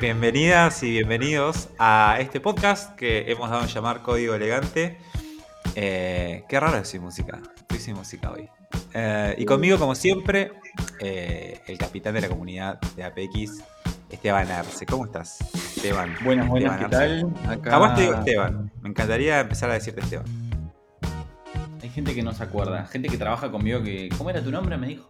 Bienvenidas y bienvenidos a este podcast que hemos dado a llamar Código Elegante. Eh, qué raro decir música. Estoy sin música hoy. Eh, y conmigo, como siempre, eh, el capitán de la comunidad de APX, Esteban Arce. ¿Cómo estás, Esteban? Buenas, buenas, ¿qué tal? Arce. A vos te digo Esteban. Me encantaría empezar a decirte Esteban. Hay gente que no se acuerda, gente que trabaja conmigo que. ¿Cómo era tu nombre? Me dijo.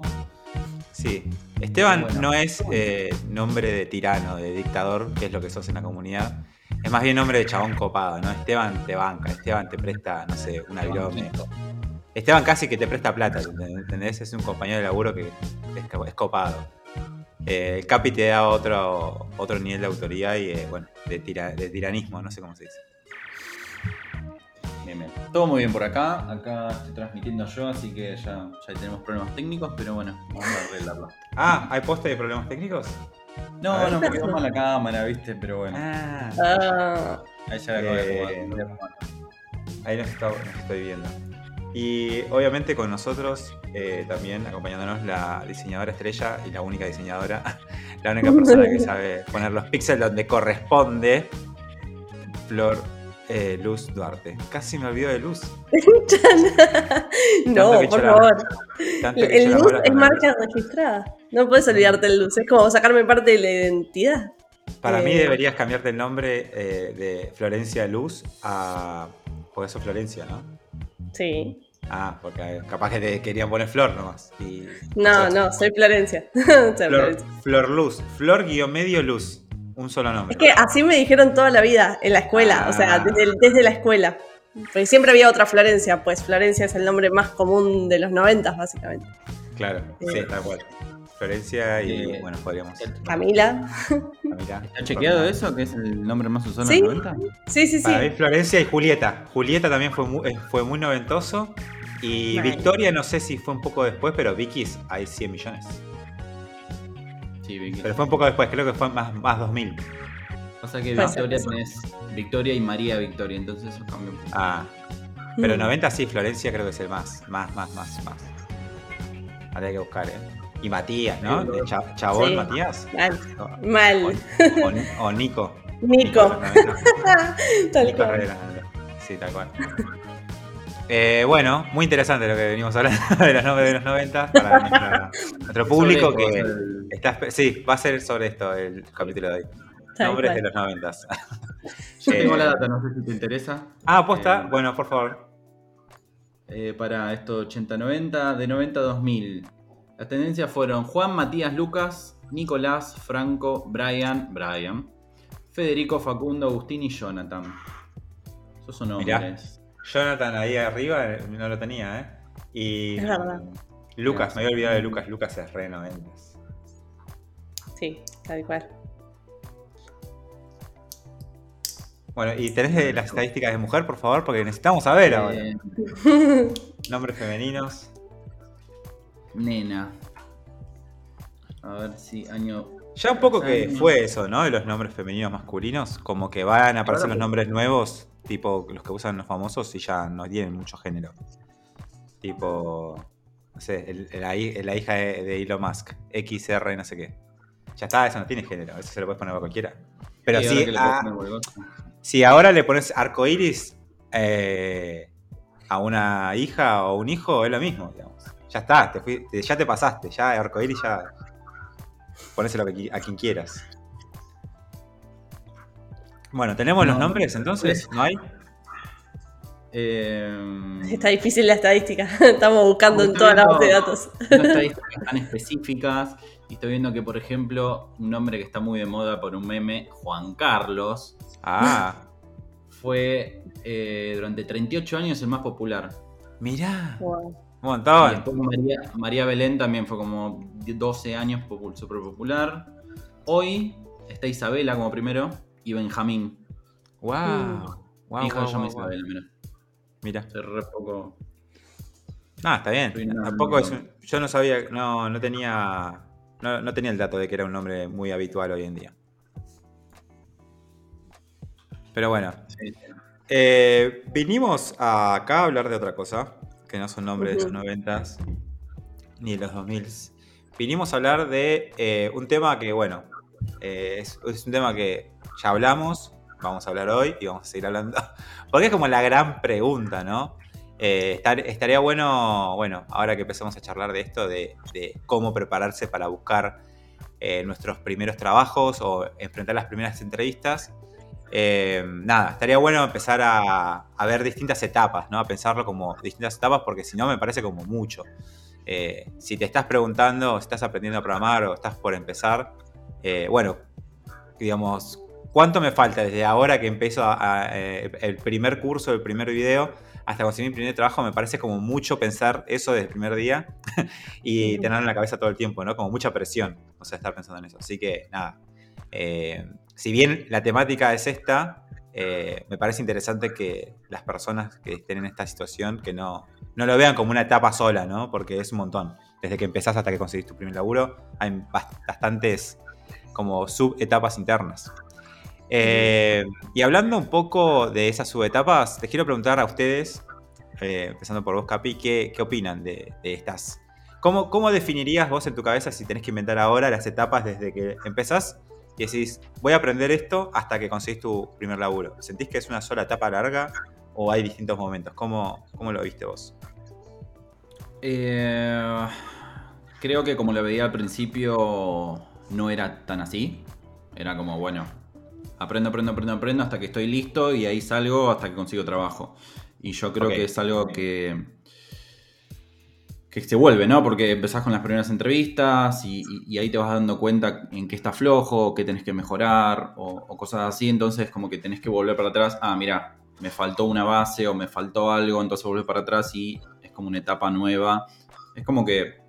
Sí. Esteban Bueno. no es eh, nombre de tirano, de dictador, que es lo que sos en la comunidad. Es más bien nombre de chabón copado, ¿no? Esteban te banca, Esteban te presta, no sé, una virome. Esteban casi que te presta plata, ¿entendés? Es un compañero de laburo que es copado. Eh, el Capi te da otro, otro nivel de autoridad y, eh, bueno, de, tira- de tiranismo, no sé cómo se dice. Bien, bien. Todo muy bien por acá. Acá estoy transmitiendo yo, así que ya, ya tenemos problemas técnicos, pero bueno, vamos a arreglarlo. Ah, ¿hay poste de problemas técnicos? A No, ver. no, porque vamos a la cámara, viste, pero bueno. Ah, Ah, Ahí ya la acabo de Eh, a. Ahí nos, está- nos estoy viendo. Y obviamente con nosotros eh, también acompañándonos la diseñadora estrella y la única diseñadora, la única persona que sabe poner los píxeles donde corresponde, Flor eh, Luz Duarte. Casi me olvido de Luz. no, por favor. El luz es marca registrada. No puedes olvidarte el luz. Es como sacarme parte de la identidad. Para mí eh, deberías cambiarte el nombre eh, de Florencia Luz a... Por eso Florencia, ¿no? Sí. Ah, porque capaz que te querían poner Flor nomás. Y, No, o sea, no, soy Florencia. Soy Flor, Florencia. Flor Luz. Flor guion medio Luz. Un solo nombre. Es que así me dijeron toda la vida en la escuela. O sea, Ah. desde, desde la escuela. Porque siempre había otra Florencia. Pues Florencia es el nombre más común de los noventas, básicamente. Claro, sí, Eh. tal cual. Florencia y Eh, bueno, podríamos. Camila. Camila. ¿Está chequeado eso? ¿Que es el nombre más usado en Sí. los 90? Sí, sí, sí. Para mí Florencia y Julieta. Julieta también fue muy, eh, fue muy noventoso. Y. Victoria no sé si fue un poco después, pero Vicky's hay 100 millones. Sí, Vicky. Pero fue un poco después, creo que fue más, más 2000. Pasa que Puede Victoria tenés Victoria y María Victoria, entonces eso cambia un poco. Ah, pero Mm. 90 sí, Florencia creo que es el más, más, más, más, más. Habría que buscar, ¿eh? Y Matías, ¿no? Sí, Cha- Chabón Sí. Matías. Mal. O, Mal. o- o Nico. Nico. 90. Tal Nico cual. Sí, tal cual. Eh, bueno, muy interesante lo que venimos hablando de los nombres de los 90 para nuestra- nuestro público que el- está... Sí, va a ser sobre esto el capítulo de hoy. Tal Nombres cual. de los 90. Yo tengo Eh, la data, no sé si te interesa. Ah, posta. Eh, Bueno, por favor. Eh, para esto 80-90, de 90 a 2000. Las tendencias fueron Juan, Matías, Lucas, Nicolás, Franco, Brian, Brian, Federico, Facundo, Agustín y Jonathan. Esos son Mirá. nombres. Jonathan ahí arriba eh, no lo tenía, ¿eh? Y Es verdad. Lucas, me había olvidado de Lucas. Lucas es re 90. Sí, tal cual. Bueno, y tenés de las estadísticas de mujer, por favor, porque necesitamos saber ahora. Eh, Nombres femeninos. nena. A ver si año. Ya un poco que Años. fue eso, ¿no? De los nombres femeninos masculinos. Como que van a aparecer los nombres nuevos, tipo los que usan los famosos, y ya no tienen mucho género. Tipo, no sé, el- el- la, hi- la hija de, de Elon Musk, XR, no sé qué. Ya está, eso no tiene género, eso se lo puedes poner a cualquiera. Pero Sí, sí, ahora que le puedo a- poner cualquier cosa. si ahora le pones arcoiris eh, a una hija o un hijo, es lo mismo, digamos. Ya está, te fui- te- ya te pasaste, ya arcoiris ya. Ponéselo a quien quieras. Bueno, ¿tenemos los No. nombres entonces? ¿No hay? Eh, Está difícil la estadística. Estamos buscando en toda la base de datos. estadísticas tan específicas. Y estoy viendo que, por ejemplo, un nombre que está muy de moda por un meme, Juan Carlos, Ah, fue eh, durante 38 años el más popular. mirá, Wow. un Y montón. después María, María Belén también fue como 12 años popu- súper popular. Hoy está Isabela como primero y Benjamín. Wow. Wow, Mi hija wow, se llama wow, wow. Isabela, mira. Mira. Hace re poco. Ah, está bien. Tampoco es un- Yo no sabía, no, no tenía. No, no tenía el dato de que era un nombre muy habitual hoy en día. Pero bueno. Sí, eh, vinimos a acá a hablar de otra cosa. Que no son nombres de los noventas. Ni de los 2000. Vinimos a hablar de eh, un tema que, bueno. Eh, es, es un tema que ya hablamos, vamos a hablar hoy y vamos a seguir hablando. Porque es como la gran pregunta, ¿no? Eh, estar- estaría bueno, bueno, ahora que empezamos a charlar de esto, de, cómo prepararse para buscar eh, nuestros primeros trabajos o enfrentar las primeras entrevistas. Eh, nada, estaría bueno empezar a, a ver distintas etapas, ¿no? A pensarlo como distintas etapas, porque si no me parece como mucho. Si te estás preguntando, o estás aprendiendo a programar o estás por empezar, bueno, digamos, ¿cuánto me falta desde ahora que empiezo a- a, eh, el primer curso, el primer video, hasta conseguir mi primer trabajo? Me parece como mucho pensar eso desde el primer día y tenerlo en la cabeza todo el tiempo, ¿no? Como mucha presión, o sea, estar pensando en eso. Así que, nada, eh, si bien la temática es esta, eh, me parece interesante que las personas que estén en esta situación, que no, no lo vean como una etapa sola, ¿no? Porque es un montón. Desde que empezás hasta que conseguís tu primer laburo, hay bast- bastantes como subetapas internas. Eh, y hablando un poco de esas subetapas, les quiero preguntar a ustedes, eh, empezando por vos, Capi, ¿qué, qué opinan de, estas? ¿Cómo, ¿Cómo definirías vos en tu cabeza, si tenés que inventar ahora, las etapas desde que empezás y decís, voy a aprender esto hasta que conseguís tu primer laburo? ¿Sentís que es una sola etapa larga o hay distintos momentos? ¿Cómo, cómo lo viste vos? Eh, creo que como lo veía al principio, no era tan así. Era como, bueno, aprendo, aprendo, aprendo, aprendo hasta que estoy listo y ahí salgo hasta que consigo trabajo. Y yo creo que es algo que, que se vuelve, ¿no? Porque empezás con las primeras entrevistas y, y- y ahí te vas dando cuenta en qué está flojo, qué tenés que mejorar o, o cosas así. Entonces como que tenés que volver para atrás. Ah, mira, me faltó una base o me faltó algo, entonces volvés para atrás y es como una etapa nueva. Es como que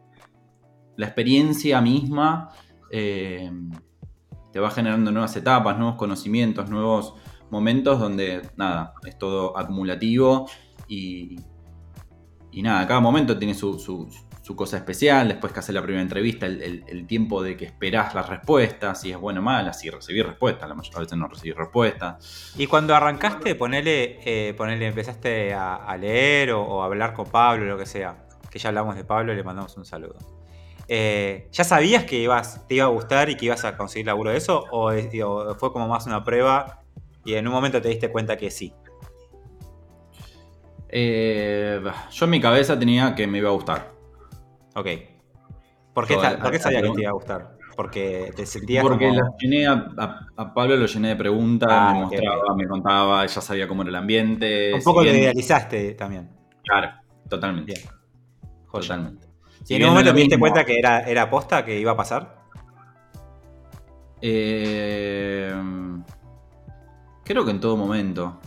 la experiencia misma eh, te va generando nuevas etapas, nuevos conocimientos, nuevos momentos donde, nada, es todo acumulativo y, y nada, cada momento tiene su, su- cosa especial, después que haces la primera entrevista, el, el- tiempo de que esperás las respuestas, si es bueno o mala, si recibís respuestas, la mayoría de veces no recibís respuestas. Y cuando arrancaste, ponele, eh, ponele empezaste a, leer o, o hablar con Pablo, lo que sea, que ya hablamos de Pablo le mandamos un saludo. Eh, ¿Ya sabías que ibas, te iba a gustar y que ibas a conseguir laburo de eso? ¿O, fue como más una prueba y en un momento te diste cuenta que sí? Eh, yo en mi cabeza tenía que me iba a gustar. Ok. ¿Por qué, Yo, ta- por qué sabía que te iba a gustar? Porque te sentías Porque como... la llené a, a- a Pablo lo llené de preguntas, Ah, me mostraba, me contaba, ella sabía cómo era el ambiente. Un si poco lo idealizaste también. Claro, totalmente. Bien. Joya. Totalmente. ¿Y Si en un momento lo te diste cuenta que era, era posta, que iba a pasar? Eh, creo que en todo momento.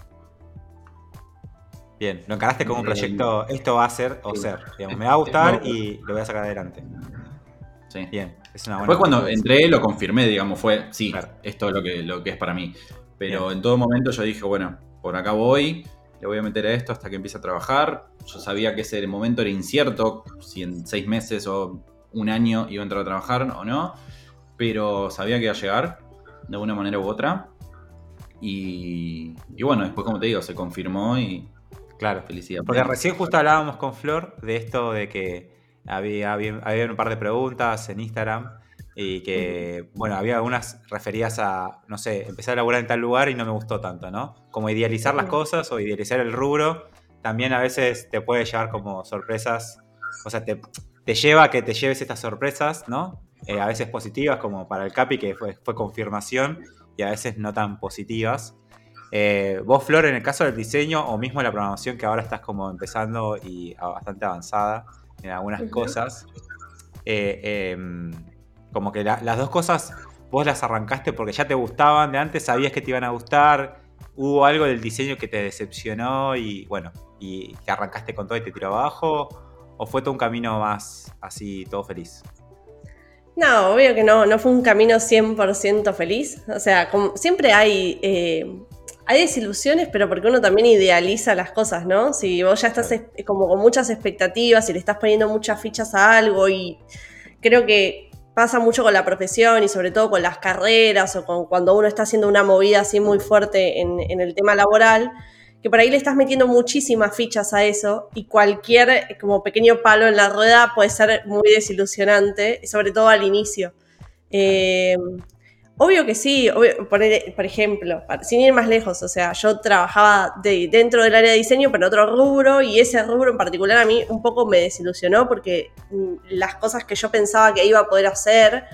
Bien, lo encaraste como un Eh, proyecto, esto va a ser o ser. Digamos, me va a gustar No. y lo voy a sacar adelante. Sí. Bien, es una buena Después cuando entré lo confirmé, digamos, fue, sí, Claro. esto es lo que, lo que es para mí. Pero Bien. en todo momento yo dije, bueno, por acá voy, le voy a meter a esto hasta que empiece a trabajar. Yo sabía que ese momento era incierto, si en seis meses o un año iba a entrar a trabajar o no, pero sabía que iba a llegar de una manera u otra. Y, y bueno, después como te digo, se confirmó y Claro. felicidad. Porque recién justo hablábamos con Flor de esto de que había, había, había un par de preguntas en Instagram y que, bueno, había algunas referidas a, no sé, empezar a laburar en tal lugar y no me gustó tanto, ¿no? Como idealizar las cosas o idealizar el rubro, también a veces te puede llevar como sorpresas, o sea, te, te lleva a que te lleves estas sorpresas, ¿no? Eh, a veces positivas, como para el Capi, que fue, fue confirmación, y a veces no tan positivas. Eh, vos, Flor, en el caso del diseño o mismo la programación que ahora estás como empezando y bastante avanzada en algunas cosas, eh, em, como que la- las dos cosas vos las arrancaste porque ya te gustaban de antes, sabías que te iban a gustar, hubo algo del diseño que te decepcionó y bueno, y te arrancaste con todo y te tiró abajo, o fue todo un camino más así, todo feliz. No, obvio que no, no fue un camino 100% feliz. O sea, como, siempre hay, eh, hay desilusiones, pero porque uno también idealiza las cosas, ¿no? Si vos ya estás es- como con muchas expectativas y le estás poniendo muchas fichas a algo y creo que pasa mucho con la profesión y sobre todo con las carreras o con cuando uno está haciendo una movida así muy fuerte en, el tema laboral, que por ahí le estás metiendo muchísimas fichas a eso y cualquier eh, como pequeño palo en la rueda puede ser muy desilusionante, sobre todo al inicio. Eh, Obvio que sí, por, ejemplo, sin ir más lejos, o sea, yo trabajaba dentro del área de diseño, pero en otro rubro, y ese rubro en particular a mí un poco me desilusionó porque mm, las cosas que yo pensaba que iba a poder hacer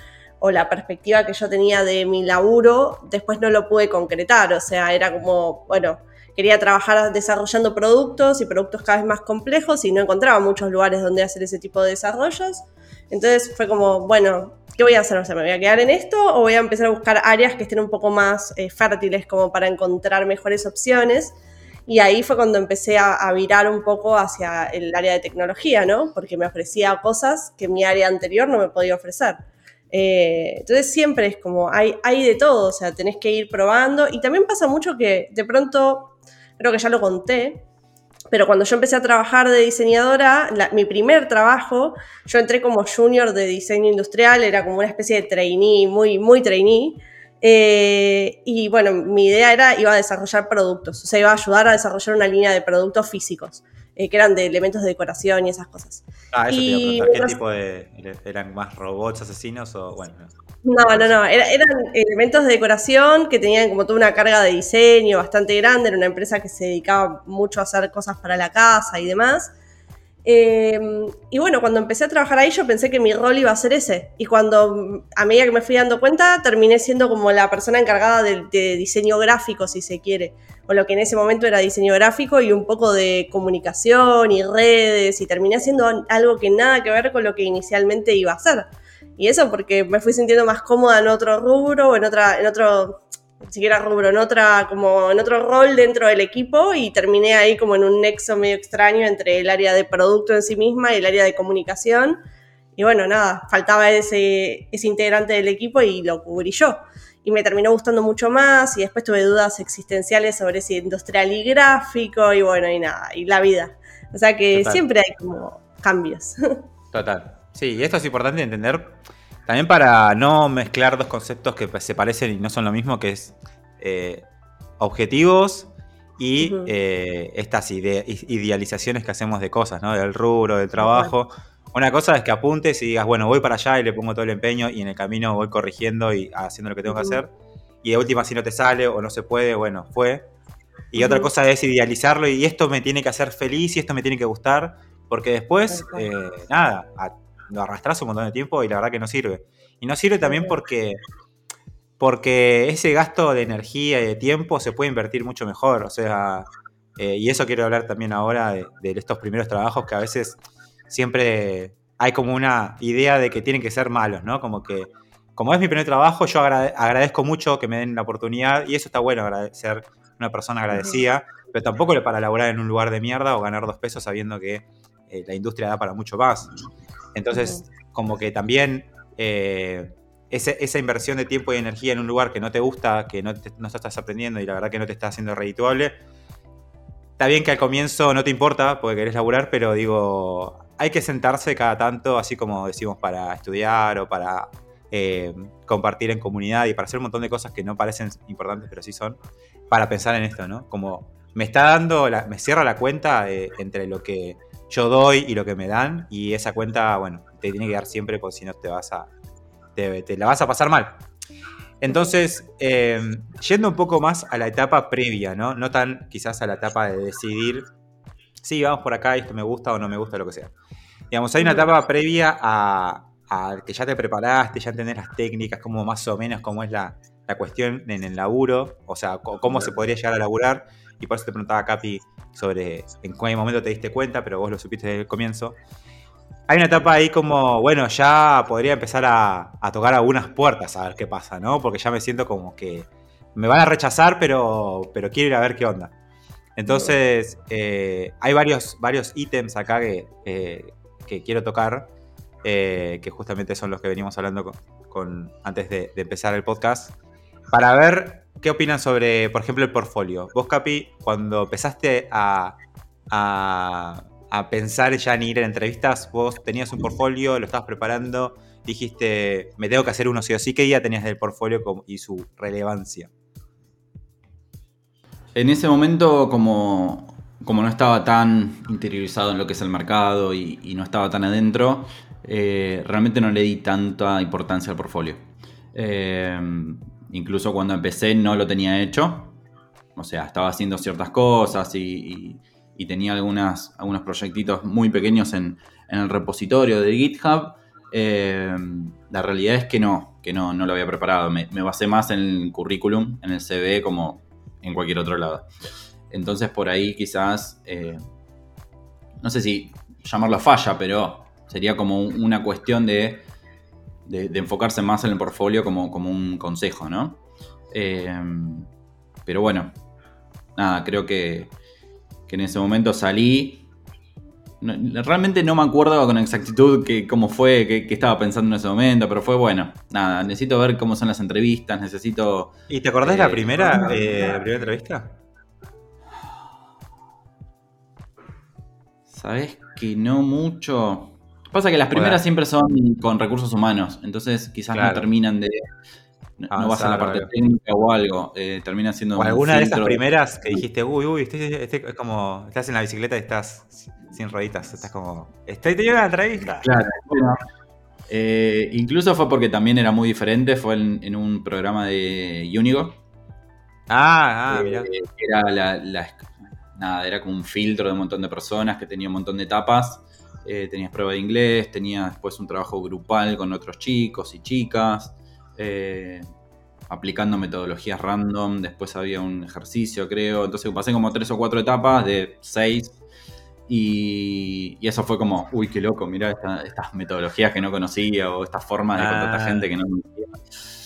o la perspectiva que yo tenía de mi laburo, después no lo pude concretar, o sea, era como, bueno, quería trabajar desarrollando productos y productos cada vez más complejos y no encontraba muchos lugares donde hacer ese tipo de desarrollos. Entonces fue como, bueno, ¿qué voy a hacer? O sea, ¿me voy a quedar en esto o voy a empezar a buscar áreas que estén un poco más eh, fértiles como para encontrar mejores opciones? Y ahí fue cuando empecé a, virar un poco hacia el área de tecnología, ¿no? Porque me ofrecía cosas que mi área anterior no me podía ofrecer. Eh, entonces siempre es como, hay, hay de todo, o sea, tenés que ir probando. Y también pasa mucho que de pronto, creo que ya lo conté, pero cuando yo empecé a trabajar de diseñadora, mi primer trabajo, yo entré como junior de diseño industrial, era como una especie de trainee, muy, muy trainee. Eh, y bueno, mi idea era, iba a desarrollar productos, o sea, iba a ayudar a desarrollar una línea de productos físicos, eh, que eran de elementos de decoración y esas cosas. Ah, eso te iba a preguntar, ¿qué tipo de, eran más robots asesinos o bueno? No, no, no. eran elementos de decoración que tenían como toda una carga de diseño bastante grande. Era una empresa que se dedicaba mucho a hacer cosas para la casa y demás. Em, y bueno, cuando empecé a trabajar ahí, yo pensé que mi rol iba a ser ese. Y cuando, a medida que me fui dando cuenta, terminé siendo como la persona encargada de, de diseño gráfico, si se quiere. O lo que en ese momento era diseño gráfico y un poco de comunicación y redes. Y terminé haciendo algo que nada que ver con lo que inicialmente iba a hacer. Y eso porque me fui sintiendo más cómoda en otro rubro, en otra, en otro, ni siquiera rubro, en otra, como en otro rol dentro del equipo y terminé ahí como en un nexo medio extraño entre el área de producto en sí misma y el área de comunicación. Y bueno, nada, faltaba ese, ese integrante del equipo y lo cubrí yo. Y me terminó gustando mucho más y después tuve dudas existenciales sobre si industrial y gráfico y bueno, y nada, y la vida. O sea que siempre hay como cambios. Total. Sí, y esto es importante entender también para no mezclar dos conceptos que se parecen y no son lo mismo, que es eh, objetivos y eh, estas idealizaciones que hacemos de cosas, ¿no? Del rubro, del trabajo. Una cosa es que apuntes y digas, bueno, voy para allá y le pongo todo el empeño y en el camino voy corrigiendo y haciendo lo que tengo que hacer. Y de última, si no te sale o no se puede, bueno, fue. Y otra cosa es idealizarlo y esto me tiene que hacer feliz y esto me tiene que gustar, porque después, eh, nada, lo arrastras un montón de tiempo y la verdad que no sirve. Y no sirve también porque, porque ese gasto de energía y de tiempo se puede invertir mucho mejor. O sea, eh, y eso quiero hablar también ahora de, estos primeros trabajos que a veces siempre hay como una idea de que tienen que ser malos, ¿no? Como que, como es mi primer trabajo, yo agradezco mucho que me den la oportunidad y eso está bueno, agradecer una persona agradecida, pero tampoco para laborar en un lugar de mierda o ganar dos pesos sabiendo que eh, la industria da para mucho más. Entonces, como que también eh, esa inversión de tiempo y energía en un lugar que no te gusta, que no, no estás aprendiendo y la verdad que no te está haciendo redituable, está bien que al comienzo no te importa porque querés laburar, pero digo, hay que sentarse cada tanto, así como decimos, para estudiar o para eh, compartir en comunidad y para hacer un montón de cosas que no parecen importantes, pero sí son, para pensar en esto, ¿no? Como me está dando, me cierra la cuenta eh, entre lo que yo doy y lo que me dan, y esa cuenta, bueno, te tiene que dar siempre porque si no te vas a, te, la vas a pasar mal. Entonces, em, yendo un poco más a la etapa previa, ¿no? No tan quizás a la etapa de decidir, sí, vamos por acá, esto me gusta o no me gusta, lo que sea. Digamos, hay una etapa previa a, que ya te preparaste, ya entendés las técnicas, como más o menos cómo es la, la cuestión en el laburo, o sea, cómo se podría llegar a laburar. Y por eso te preguntaba, Capi, sobre en qué momento te diste cuenta, pero vos lo supiste desde el comienzo. Hay una etapa ahí como, bueno, ya podría empezar a, tocar algunas puertas a ver qué pasa, ¿no? Porque ya me siento como que me van a rechazar, pero, pero quiero ir a ver qué onda. Entonces, eh, hay varios, varios ítems acá que, eh, que quiero tocar, eh, que justamente son los que venimos hablando con, antes de, de, empezar el podcast, para ver ¿Qué opinan sobre, por ejemplo, el portfolio? Vos, Capi, cuando empezaste a, pensar ya en ir en entrevistas, vos tenías un portfolio, lo estabas preparando, dijiste, me tengo que hacer uno sí o sí. ¿Qué día tenías del portfolio y su relevancia? En ese momento, como, como no estaba tan interiorizado en lo que es el mercado y, no estaba tan adentro, eh, realmente no le di tanta importancia al portfolio. Eh, incluso cuando empecé no lo tenía hecho. O sea, estaba haciendo ciertas cosas y, tenía algunas, algunos proyectitos muy pequeños en, el repositorio de GitHub. Eh, la realidad es que no, que no, no lo había preparado. Me, basé más en el currículum, en el CV, como en cualquier otro lado. Entonces por ahí quizás, eh, no sé si llamarlo falla, pero sería como una cuestión de, de, enfocarse más en el portfolio como, como un consejo, ¿no? Eh, pero bueno, nada, creo que, en ese momento salí. realmente no me acuerdo con exactitud que, cómo fue, qué, estaba pensando en ese momento, pero fue bueno. Nada, necesito ver cómo son las entrevistas, necesito. ¿Y te acordás de la eh, primera, eh, la primera entrevista? Sabes que no mucho. Pasa que las primeras siempre son con recursos humanos, entonces quizás no terminan de, no, vas a la parte técnica o algo, eh, termina siendo. O alguna de esas primeras que dijiste, uy, uy, este, este, es como. Estás en la bicicleta y estás sin rueditas, estás como. Estoy teniendo una entrevista. Claro, bueno. Eh, incluso fue porque también era muy diferente, fue en, un programa de Unigo. Ah, ah, mira. Era la, Nada, era como un filtro de un montón de personas que tenía un montón de etapas. Eh, tenías prueba de inglés, tenías después un trabajo grupal con otros chicos y chicas. Eh, aplicando metodologías random, después había un ejercicio, creo, entonces pasé como tres o cuatro etapas de seis y, eso fue como, uy, qué loco, mira estas metodologías que no conocía o estas formas de ah. gente que no conocía.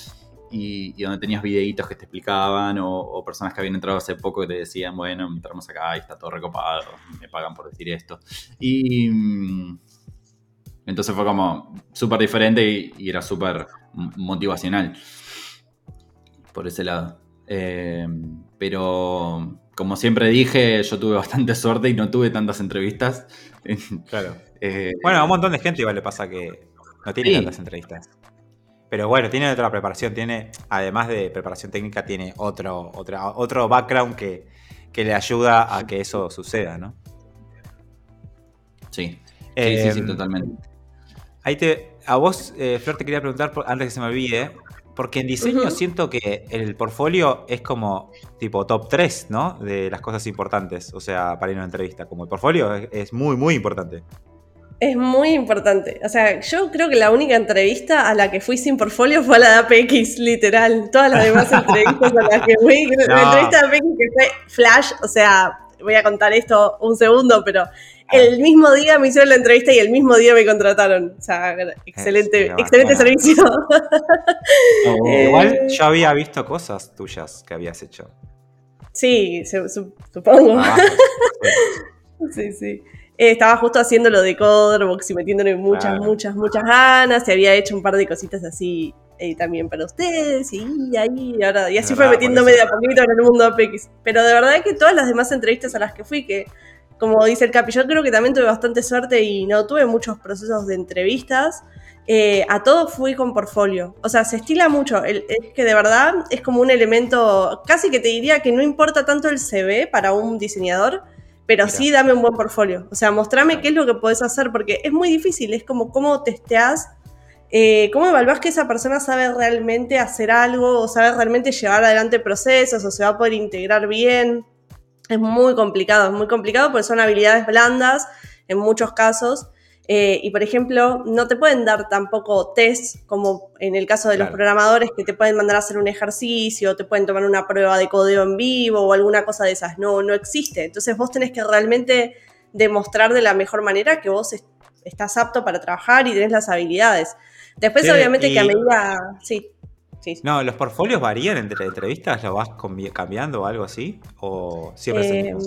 Y, donde tenías videitos que te explicaban o, personas que habían entrado hace poco que te decían, bueno, entramos acá y está todo recopado, me pagan por decir esto. Y mm, entonces fue como súper diferente y era súper motivacional por ese lado. Eh, pero como siempre dije, yo tuve bastante suerte y no tuve tantas entrevistas. Claro. Eh, bueno, a un montón de gente igual le pasa que no tiene tantas entrevistas. Pero bueno, tiene otra preparación, tiene, además de preparación técnica, tiene otro, otro background que, le ayuda a que eso suceda, ¿no? Sí. Sí, sí, sí, em, totalmente. Ahí te, a vos, eh, Flor, te quería preguntar, antes que se me olvide, porque en diseño siento que el portfolio es como tipo top 3, ¿no? De las cosas importantes, o sea, para ir a una entrevista. Como el portfolio es, muy, muy importante. Es muy importante. O sea, yo creo que la única entrevista a la que fui sin portfolio fue a la de APX, literal. Todas las demás entrevistas a las que fui, la entrevista de APX que fue Flash, o sea, voy a contar esto un segundo, pero el mismo día me hicieron la entrevista y el mismo día me contrataron. O sea, excelente, excelente servicio. Eh, igual yo había visto cosas tuyas que habías hecho. Sí, supongo. Ah, sí, sí. Eh, estaba justo haciendo lo de Coderbox y metiéndole muchas, muchas, muchas ganas. Y había hecho un par de cositas así eh, también para ustedes. Y ahí, ahora, y así fue metiéndome de a poquito en el mundo APX. Pero de verdad que todas las demás entrevistas a las que fui, que como dice el Capi, yo creo que también tuve bastante suerte y no tuve muchos procesos de entrevistas. Eh, a todo fui con portfolio. O sea, se estila mucho. es que de verdad es como un elemento, casi que te diría que no importa tanto el CV para un diseñador, pero sí dame un buen portfolio. O sea, mostrame qué es lo que podés hacer, porque es muy difícil. Es como cómo testeás, eh, cómo evaluás que esa persona sabe realmente hacer algo o sabe realmente llevar adelante procesos o se va a poder integrar bien. Es muy complicado, es muy complicado porque son habilidades blandas en muchos casos. Eh, y por ejemplo, no te pueden dar tampoco test, como en el caso de los programadores, que te pueden mandar a hacer un ejercicio, te pueden tomar una prueba de código en vivo o alguna cosa de esas. No, no existe. Entonces vos tenés que realmente demostrar de la mejor manera que vos estás apto para trabajar y tenés las habilidades. Después, obviamente, que a medida. Sí. No, ¿los portfolios varían entre entrevistas? ¿Lo vas cambiando o algo así? ¿O siempre em,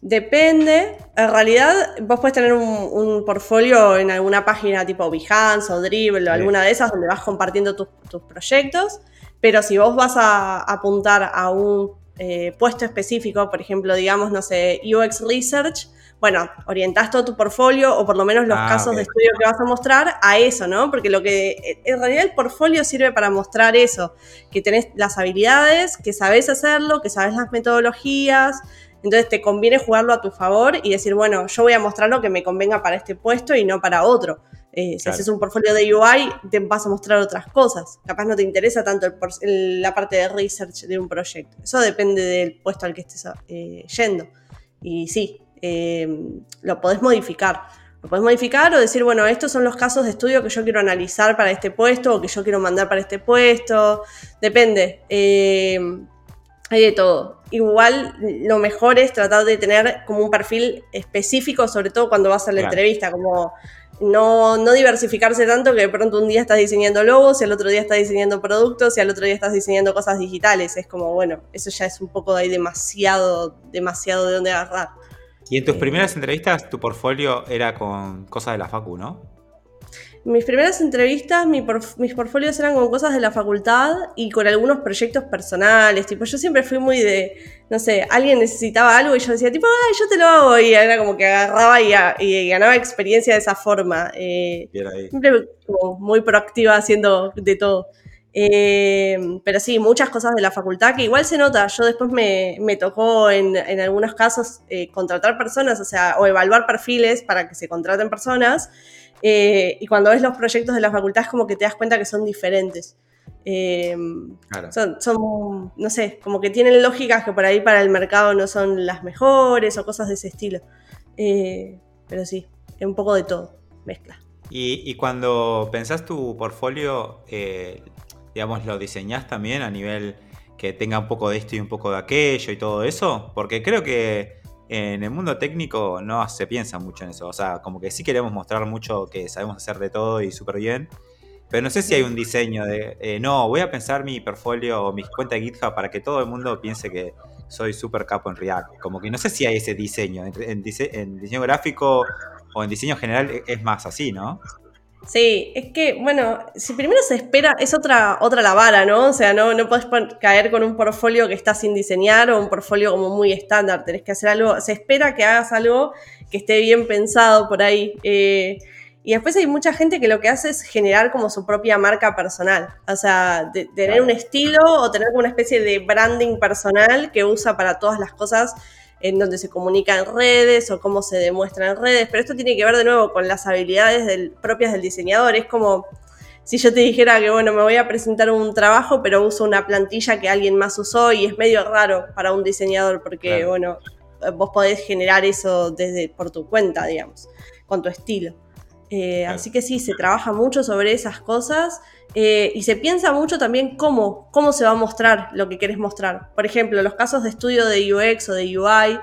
Depende. En realidad, vos puedes tener un, portfolio en alguna página tipo Behance o Dribble o alguna de esas donde vas compartiendo tus, proyectos. Pero si vos vas a apuntar a un eh, puesto específico, por ejemplo, digamos, no sé, UX Research, bueno, orientás todo tu portfolio o por lo menos los ah, casos de estudio que vas a mostrar a eso, ¿no? Porque lo que en realidad el portfolio sirve para mostrar eso, que tenés las habilidades, que sabés hacerlo, que sabés las metodologías, entonces te conviene jugarlo a tu favor y decir, bueno, yo voy a mostrar lo que me convenga para este puesto y no para otro. Eh, si haces un portfolio de UI, te vas a mostrar otras cosas. Capaz no te interesa tanto la parte de research de un proyecto. Eso depende del puesto al que estés eh, yendo. Y sí, eh, lo podés modificar. Lo podés modificar o decir, bueno, estos son los casos de estudio que yo quiero analizar para este puesto o que yo quiero mandar para este puesto. Depende. Hay de todo. Igual lo mejor es tratar de tener como un perfil específico, sobre todo cuando vas a la entrevista, como no, no diversificarse tanto que de pronto un día estás diseñando logos y al otro día estás diseñando productos y al otro día estás diseñando cosas digitales. Es como, bueno, eso ya es un poco de ahí demasiado, demasiado de dónde agarrar. Y en tus eh, primeras entrevistas tu portfolio era con cosas de la Facu, ¿no? Mis primeras entrevistas, mis portfolios eran con cosas de la facultad y con algunos proyectos personales. Tipo, yo siempre fui muy de, no sé, alguien necesitaba algo y yo decía, tipo, ay, yo te lo hago. Y era como que agarraba y, ganaba experiencia de esa forma. Eh, siempre como muy proactiva haciendo de todo. Eh, pero sí, muchas cosas de la facultad que igual se nota. Yo después me, tocó en, en, algunos casos eh, contratar personas, o sea, o evaluar perfiles para que se contraten personas. Eh, y cuando ves los proyectos de la facultad es como que te das cuenta que son diferentes. Eh, son, no sé, como que tienen lógicas que por ahí para el mercado no son las mejores o cosas de ese estilo. Eh, pero sí, es un poco de todo, mezcla. Y, cuando pensás tu portfolio, digamos, lo diseñás también a nivel que tenga un poco de esto y un poco de aquello y todo eso, porque creo que en el mundo técnico no se piensa mucho en eso. O sea, como que sí queremos mostrar mucho que sabemos hacer de todo y súper bien. Pero no sé si hay un diseño de, eh, no, voy a pensar mi portfolio o mi cuenta de GitHub para que todo el mundo piense que soy súper capo en React. Como que no sé si hay ese diseño. En, diseño gráfico o en diseño general e, es más así, ¿no? Sí, es que, bueno, si primero se espera, es otra, otra la vara, ¿no? O sea, no, no puedes caer con un portfolio que está sin diseñar o un portfolio como muy estándar. Tenés que hacer algo, se espera que hagas algo que esté bien pensado por ahí. Eh, y después hay mucha gente que lo que hace es generar como su propia marca personal. O sea, tener un estilo o tener una especie de branding personal que usa para todas las cosas en donde se comunica en redes o cómo se demuestra en redes, pero esto tiene que ver de nuevo con las habilidades propias del diseñador. Es como si yo te dijera que, bueno, me voy a presentar un trabajo, pero uso una plantilla que alguien más usó y es medio raro para un diseñador porque, bueno, vos podés generar eso desde por tu cuenta, digamos, con tu estilo. Eh, así que sí, se trabaja mucho sobre esas cosas eh, y se piensa mucho también cómo, cómo se va a mostrar lo que querés mostrar. Por ejemplo, los casos de estudio de UX o de UI,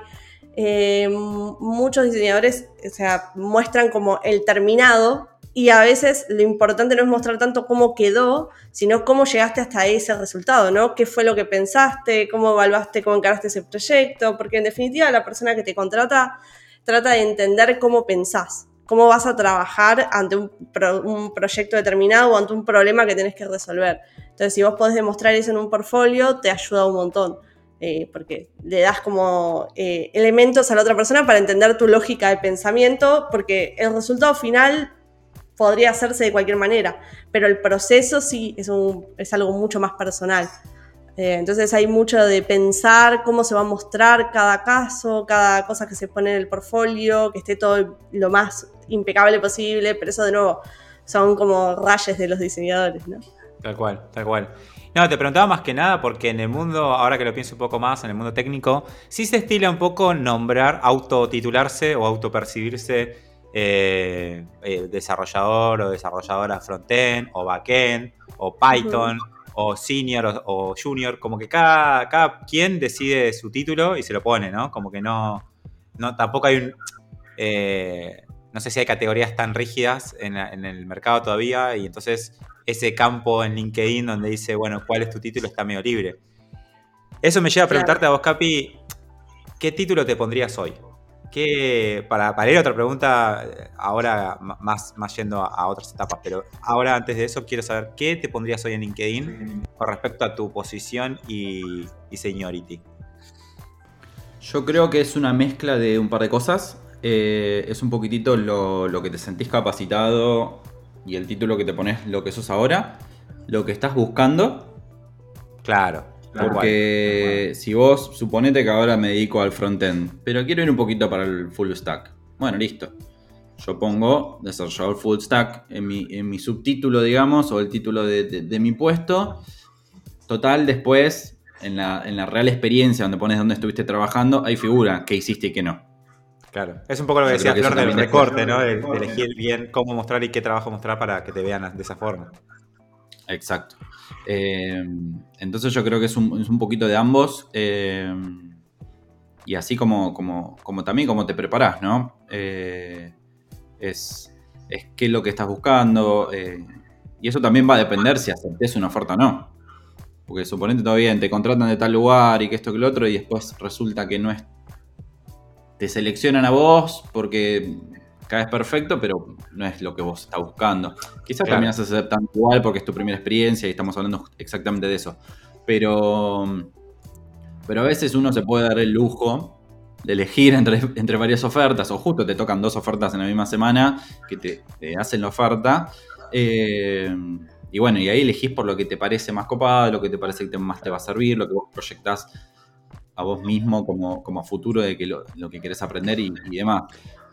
eh, muchos diseñadores o sea, muestran como el terminado y a veces lo importante no es mostrar tanto cómo quedó, sino cómo llegaste hasta ese resultado, ¿no? ¿Qué fue lo que pensaste? ¿Cómo evaluaste, cómo encaraste ese proyecto? Porque en definitiva la persona que te contrata trata de entender cómo pensás cómo vas a trabajar ante un, proyecto determinado o ante un problema que tenés que resolver. Entonces, si vos podés demostrar eso en un portfolio, te ayuda un montón, eh, porque le das como eh, elementos a la otra persona para entender tu lógica de pensamiento, porque el resultado final podría hacerse de cualquier manera, pero el proceso sí es, es algo mucho más personal. Eh, entonces hay mucho de pensar cómo se va a mostrar cada caso, cada cosa que se pone en el portfolio, que esté todo lo más impecable posible, pero eso de nuevo son como rayes de los diseñadores, ¿no? Tal cual, tal cual. No, te preguntaba más que nada porque en el mundo, ahora que lo pienso un poco más, en el mundo técnico, sí se estila un poco nombrar, autotitularse o autopercibirse eh, eh, desarrollador o desarrolladora frontend o backend o Python o senior o, junior, como que cada, cada quien decide su título y se lo pone, ¿no? Como que no, no tampoco hay un... Eh, no sé si hay categorías tan rígidas en, el mercado todavía y entonces ese campo en LinkedIn donde dice, bueno, ¿cuál es tu título? está medio libre. Eso me lleva a preguntarte a vos, Capi, ¿qué título te pondrías hoy? para, para ir a otra pregunta, ahora más, más yendo a, otras etapas, pero ahora antes de eso quiero saber qué te pondrías hoy en LinkedIn con respecto a tu posición y, y seniority. Yo creo que es una mezcla de un par de cosas. Eh, es un poquitito lo, lo, que te sentís capacitado y el título que te pones lo que sos ahora, lo que estás buscando. Claro. Porque si vos suponete que ahora me dedico al frontend, pero quiero ir un poquito para el full stack. Bueno, listo. yo pongo desarrollador full stack en mi, en mi subtítulo, digamos, o el título de, de- de mi puesto. Total, después, en la, en la real experiencia, donde pones dónde estuviste trabajando, ahí figura qué hiciste y qué no. Claro. Es un poco lo que Yo decía Flor del recorte, ¿no? De, de elegir bien cómo mostrar y qué trabajo mostrar para que te vean de esa forma. Exacto. Eh, entonces yo creo que es un, es un poquito de ambos. eh, y así como, como, como también como te preparás, ¿no? Eh, es, es qué es lo que estás buscando. y eso también va a depender si aceptes una oferta o no. Porque suponete todo bien, te contratan de tal lugar y que esto que lo otro, y después resulta que no es. Te seleccionan a vos porque caes perfecto, pero no es lo que vos estás buscando. Quizás Claro. terminas aceptando igual porque es tu primera experiencia y estamos hablando exactamente de eso. Pero. Pero a veces uno se puede dar el lujo de elegir entre, entre varias ofertas, o justo te tocan dos ofertas en la misma semana que te, te hacen la oferta. eh, y bueno, y ahí elegís por lo que te parece más copado, lo que te parece que te- más te va a servir, lo que vos proyectás a vos mismo como, como a futuro de que lo, lo que querés aprender y, y demás.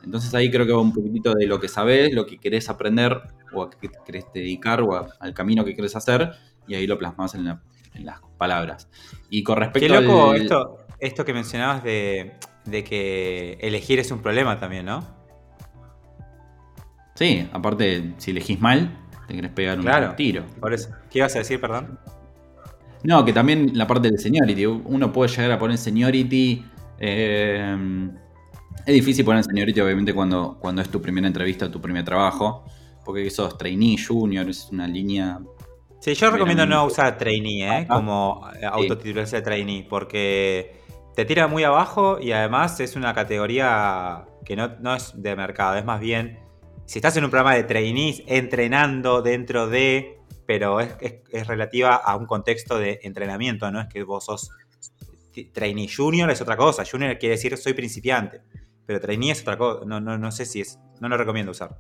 Entonces ahí creo que va un poquitito de lo que sabés, lo que querés aprender o a qué querés dedicar o a- al camino que querés hacer y ahí lo plasmás en, la- en las palabras. Y con respecto Qué loco al- esto, esto que mencionabas de, de que elegir es un problema también, ¿no? Sí, aparte, si elegís mal, te querés pegar un Claro. tiro. Por eso. ¿Qué ibas a decir, perdón? No, que también la parte de seniority. Uno puede llegar a poner seniority. eh, es difícil poner seniority, obviamente, cuando, cuando es tu primera entrevista tu primer trabajo. Porque sos trainee, junior, es una línea. Sí, yo recomiendo no usar trainee, ¿eh? Como eh, autotitularse de trainee, porque te tira muy abajo y además es una categoría que no, no es de mercado, es más bien, si estás en un programa de trainees entrenando dentro de, pero es, es- es relativa a un contexto de entrenamiento, no es que vos sos trainee junior, es otra cosa, junior quiere decir soy principiante, pero trainee es otra cosa, no, no, no sé si es, no lo recomiendo usar.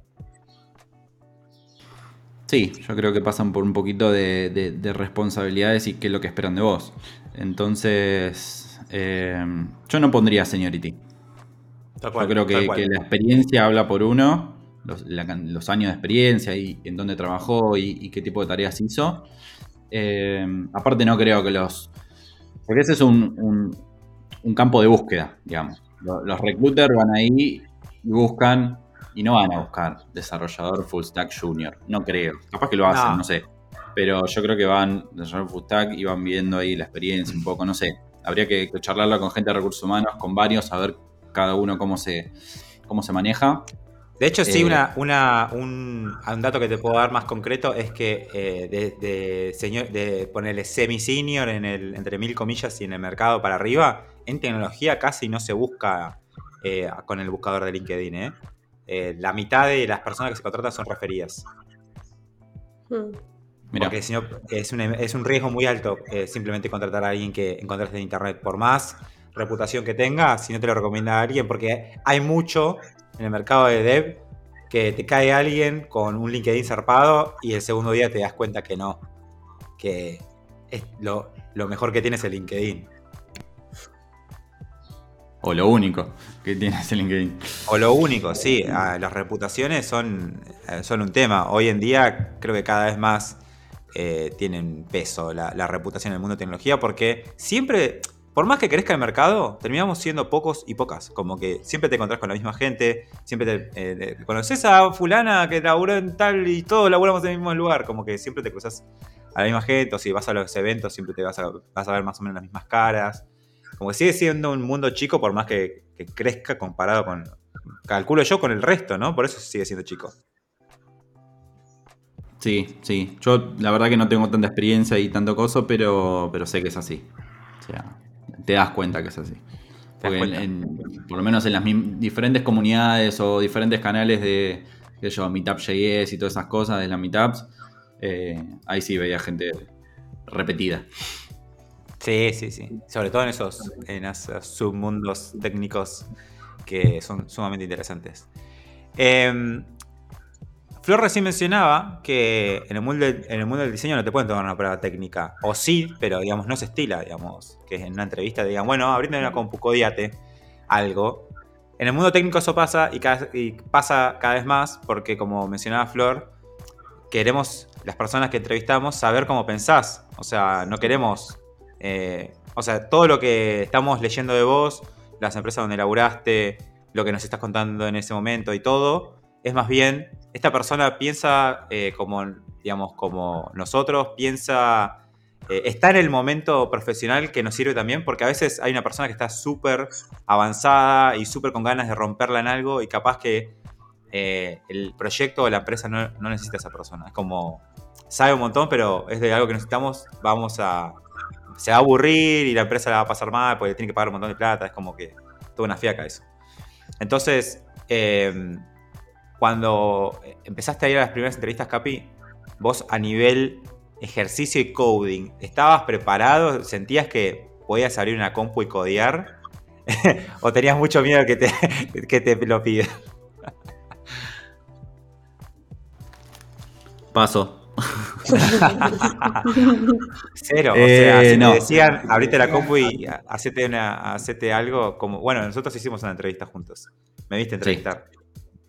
Sí, yo creo que pasan por un poquito de, de- de responsabilidades y qué es lo que esperan de vos. Entonces, eh, yo no pondría seniority. Yo creo que la experiencia habla por uno, los, la los años de experiencia y en dónde trabajó y, y qué tipo de tareas hizo. Eh, aparte no creo que los... Porque ese es un, un- un campo de búsqueda, digamos. Lo- Los, recruiters van ahí y buscan y no van a buscar desarrollador full stack junior. No creo. Capaz que lo hacen, No. no, sé. Pero yo creo que van desarrollador full stack y van viendo ahí la experiencia un poco, no sé. Habría que, que charlarla con gente de recursos humanos, con varios, a ver cada uno cómo se, cómo se maneja. De hecho, sí, Eh, una, una- un, un dato que te puedo dar más concreto es que eh, de, de, señor, de ponerle semi-senior en el, entre mil comillas y en el mercado para arriba, en tecnología casi no se busca eh, con el buscador de LinkedIn. ¿eh? Eh, la mitad de las personas que se contratan son referidas. Hmm. Mira, Porque si no, es un, es un riesgo muy alto eh, simplemente contratar a alguien que encontraste en internet. Por más reputación que tenga, si no te lo recomienda a alguien, porque hay mucho en el mercado de dev que te cae alguien con un LinkedIn zarpado y el segundo día te das cuenta que no. Que es lo, lo mejor que tiene es el LinkedIn. o lo único que tiene ese LinkedIn. O lo único, sí, las reputaciones son, eh, son un tema. Hoy en día creo que cada vez más eh, tienen peso la, la reputación en el mundo de tecnología porque siempre, por más que crezca el mercado, terminamos siendo pocos y pocas. Como que siempre te encontrás con la misma gente, siempre te eh, conoces a fulana que laburó en tal y todos laburamos en el mismo lugar. Como que siempre te cruzas a la misma gente o si vas a los eventos siempre te vas a, ver más o menos las mismas caras. Como que sigue siendo un mundo chico por más que, que crezca comparado con, calculo yo, con el resto, ¿no? Por eso sigue siendo chico. Sí, sí. Yo la verdad que no tengo tanta experiencia y tanto coso, pero, pero sé que es así. O sea, te das cuenta que es así. Porque en- cuenta. en- por lo menos en las diferentes comunidades o diferentes canales de, qué sé yo, Meetup.js y todas esas cosas de las Meetups, eh, ahí sí veía gente repetida. Sí, sí, sí. Sobre todo en esos, en esos submundos técnicos que son sumamente interesantes. Em, Flor recién mencionaba que en el, mundo del, diseño no te pueden tomar una prueba técnica. O sí, pero digamos, no se estila, digamos. Que en una entrevista digan, bueno, abriendo una compu, codiate algo. en el mundo técnico eso pasa y pasa cada vez más porque, como mencionaba Flor, queremos, las personas que entrevistamos, saber cómo pensás. O sea, no queremos... eh, o sea, todo lo que estamos leyendo de vos, las empresas donde laburaste, lo que nos estás contando en ese momento y todo, es más bien, esta persona piensa eh, como, digamos, como nosotros, piensa, eh, está en el momento profesional que nos sirve también, porque a veces hay una persona que está súper avanzada y súper con ganas de romperla en algo y capaz que eh, el proyecto o la empresa no, necesita a esa persona. Es como, sabe un montón, pero es de algo que necesitamos, vamos a... Se va a aburrir y la empresa la va a pasar mal porque tiene que pagar un montón de plata, es como que toda una fiaca eso. Entonces, eh, cuando empezaste a ir a las primeras entrevistas, Capi, vos a nivel ejercicio y coding, ¿estabas preparado? ¿Sentías que podías abrir una compu y codear? ¿O tenías mucho miedo que te, que te lo pida? Paso. Cero. Eh, o sea, si no. te decían, abrite la compu y hacete, una, hacete algo como... Bueno, nosotros hicimos una entrevista juntos. Me viste entrevistar.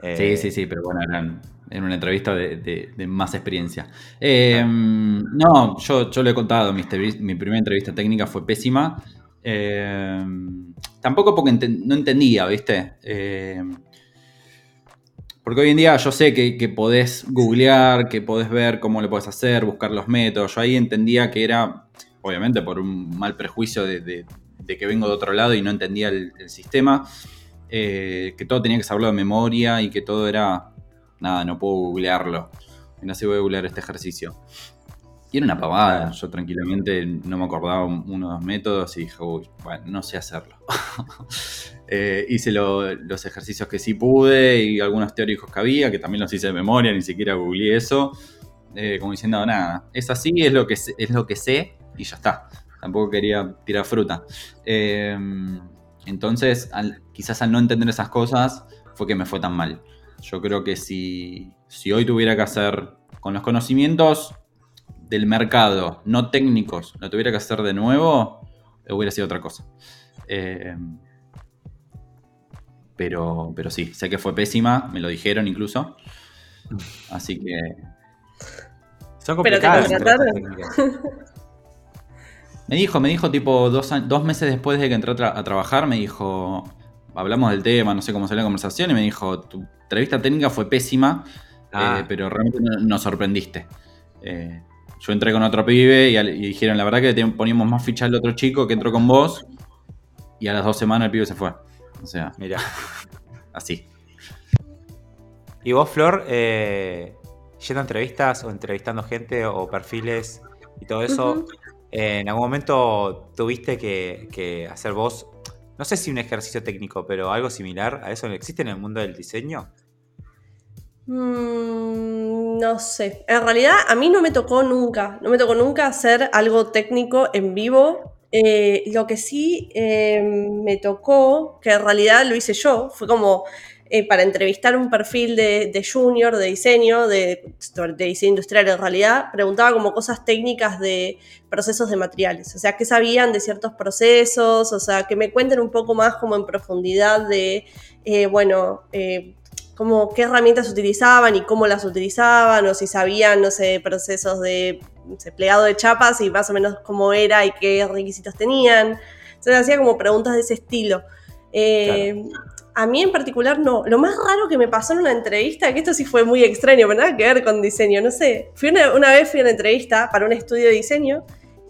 Eh, Sí, sí, sí, pero bueno, eran en una entrevista de, de- de más experiencia. Eh, no, yo, yo lo he contado, mi, primera entrevista técnica fue pésima. Eh, tampoco porque no entendía, ¿viste? Eh, porque hoy en día yo sé que, que podés googlear, que podés ver cómo lo podés hacer, buscar los métodos. Yo ahí entendía que era, obviamente por un mal prejuicio de, de- de que vengo de otro lado y no entendía el, el sistema, eh, que todo tenía que saberlo de memoria y que todo era, nada, no puedo googlearlo. No sé, voy a googlear este ejercicio. Y era una pavada, yo tranquilamente no me acordaba un- uno de los métodos y dije, uy, bueno, no sé hacerlo. Eh, hice lo- los ejercicios que sí pude y algunos teóricos que había, que también los hice de memoria, ni siquiera googleé eso. Eh, como diciendo, nada, es así, es lo, que es lo que sé y ya está. Tampoco quería tirar fruta. Entonces, al- quizás al no entender esas cosas, fue que me fue tan mal. Yo creo que si, si hoy tuviera que hacer con los conocimientos del mercado, no técnicos, lo tuviera que hacer de nuevo, hubiera sido otra cosa. Eh, pero, pero sí, sé que fue pésima, me lo dijeron incluso. Así que Son Pero te complicadas. técnicas. me dijo, me dijo tipo dos, dos meses después de que entré a, tra- a trabajar, me dijo, hablamos del tema, no sé cómo salió la conversación, y me dijo, tu entrevista técnica fue pésima, Ah. eh, pero realmente no- nos sorprendiste. Eh, yo entré con otro pibe y, dijeron, la verdad que te poníamos más ficha al otro chico que entró con vos, y a las dos semanas el pibe se fue. O sea, Mira. así. ¿Y vos, Flor, eh, yendo a entrevistas o entrevistando gente o perfiles y todo eso, eh, en algún momento tuviste que, que hacer vos, no sé si un ejercicio técnico, pero algo similar a eso existe en el mundo del diseño? Mm, no sé. En realidad, a mí no me tocó nunca. No me tocó nunca hacer algo técnico en vivo. Eh, lo que sí eh, me tocó, que en realidad lo hice yo, fue como eh, para entrevistar un perfil de, junior, de diseño, de, diseño industrial en realidad, preguntaba como cosas técnicas de procesos de materiales. O sea, qué sabían de ciertos procesos, o sea, que me cuenten un poco más como en profundidad de, eh, bueno, eh, como qué herramientas utilizaban y cómo las utilizaban, o si sabían, no sé, procesos de plegado de chapas y más o menos cómo era y qué requisitos tenían. Entonces hacía como preguntas de ese estilo. A mí en particular no. Lo más raro que me pasó en una entrevista, que esto sí fue muy extraño, pero nada que ver con diseño, no sé. Fui una, una vez fui a una entrevista para un estudio de diseño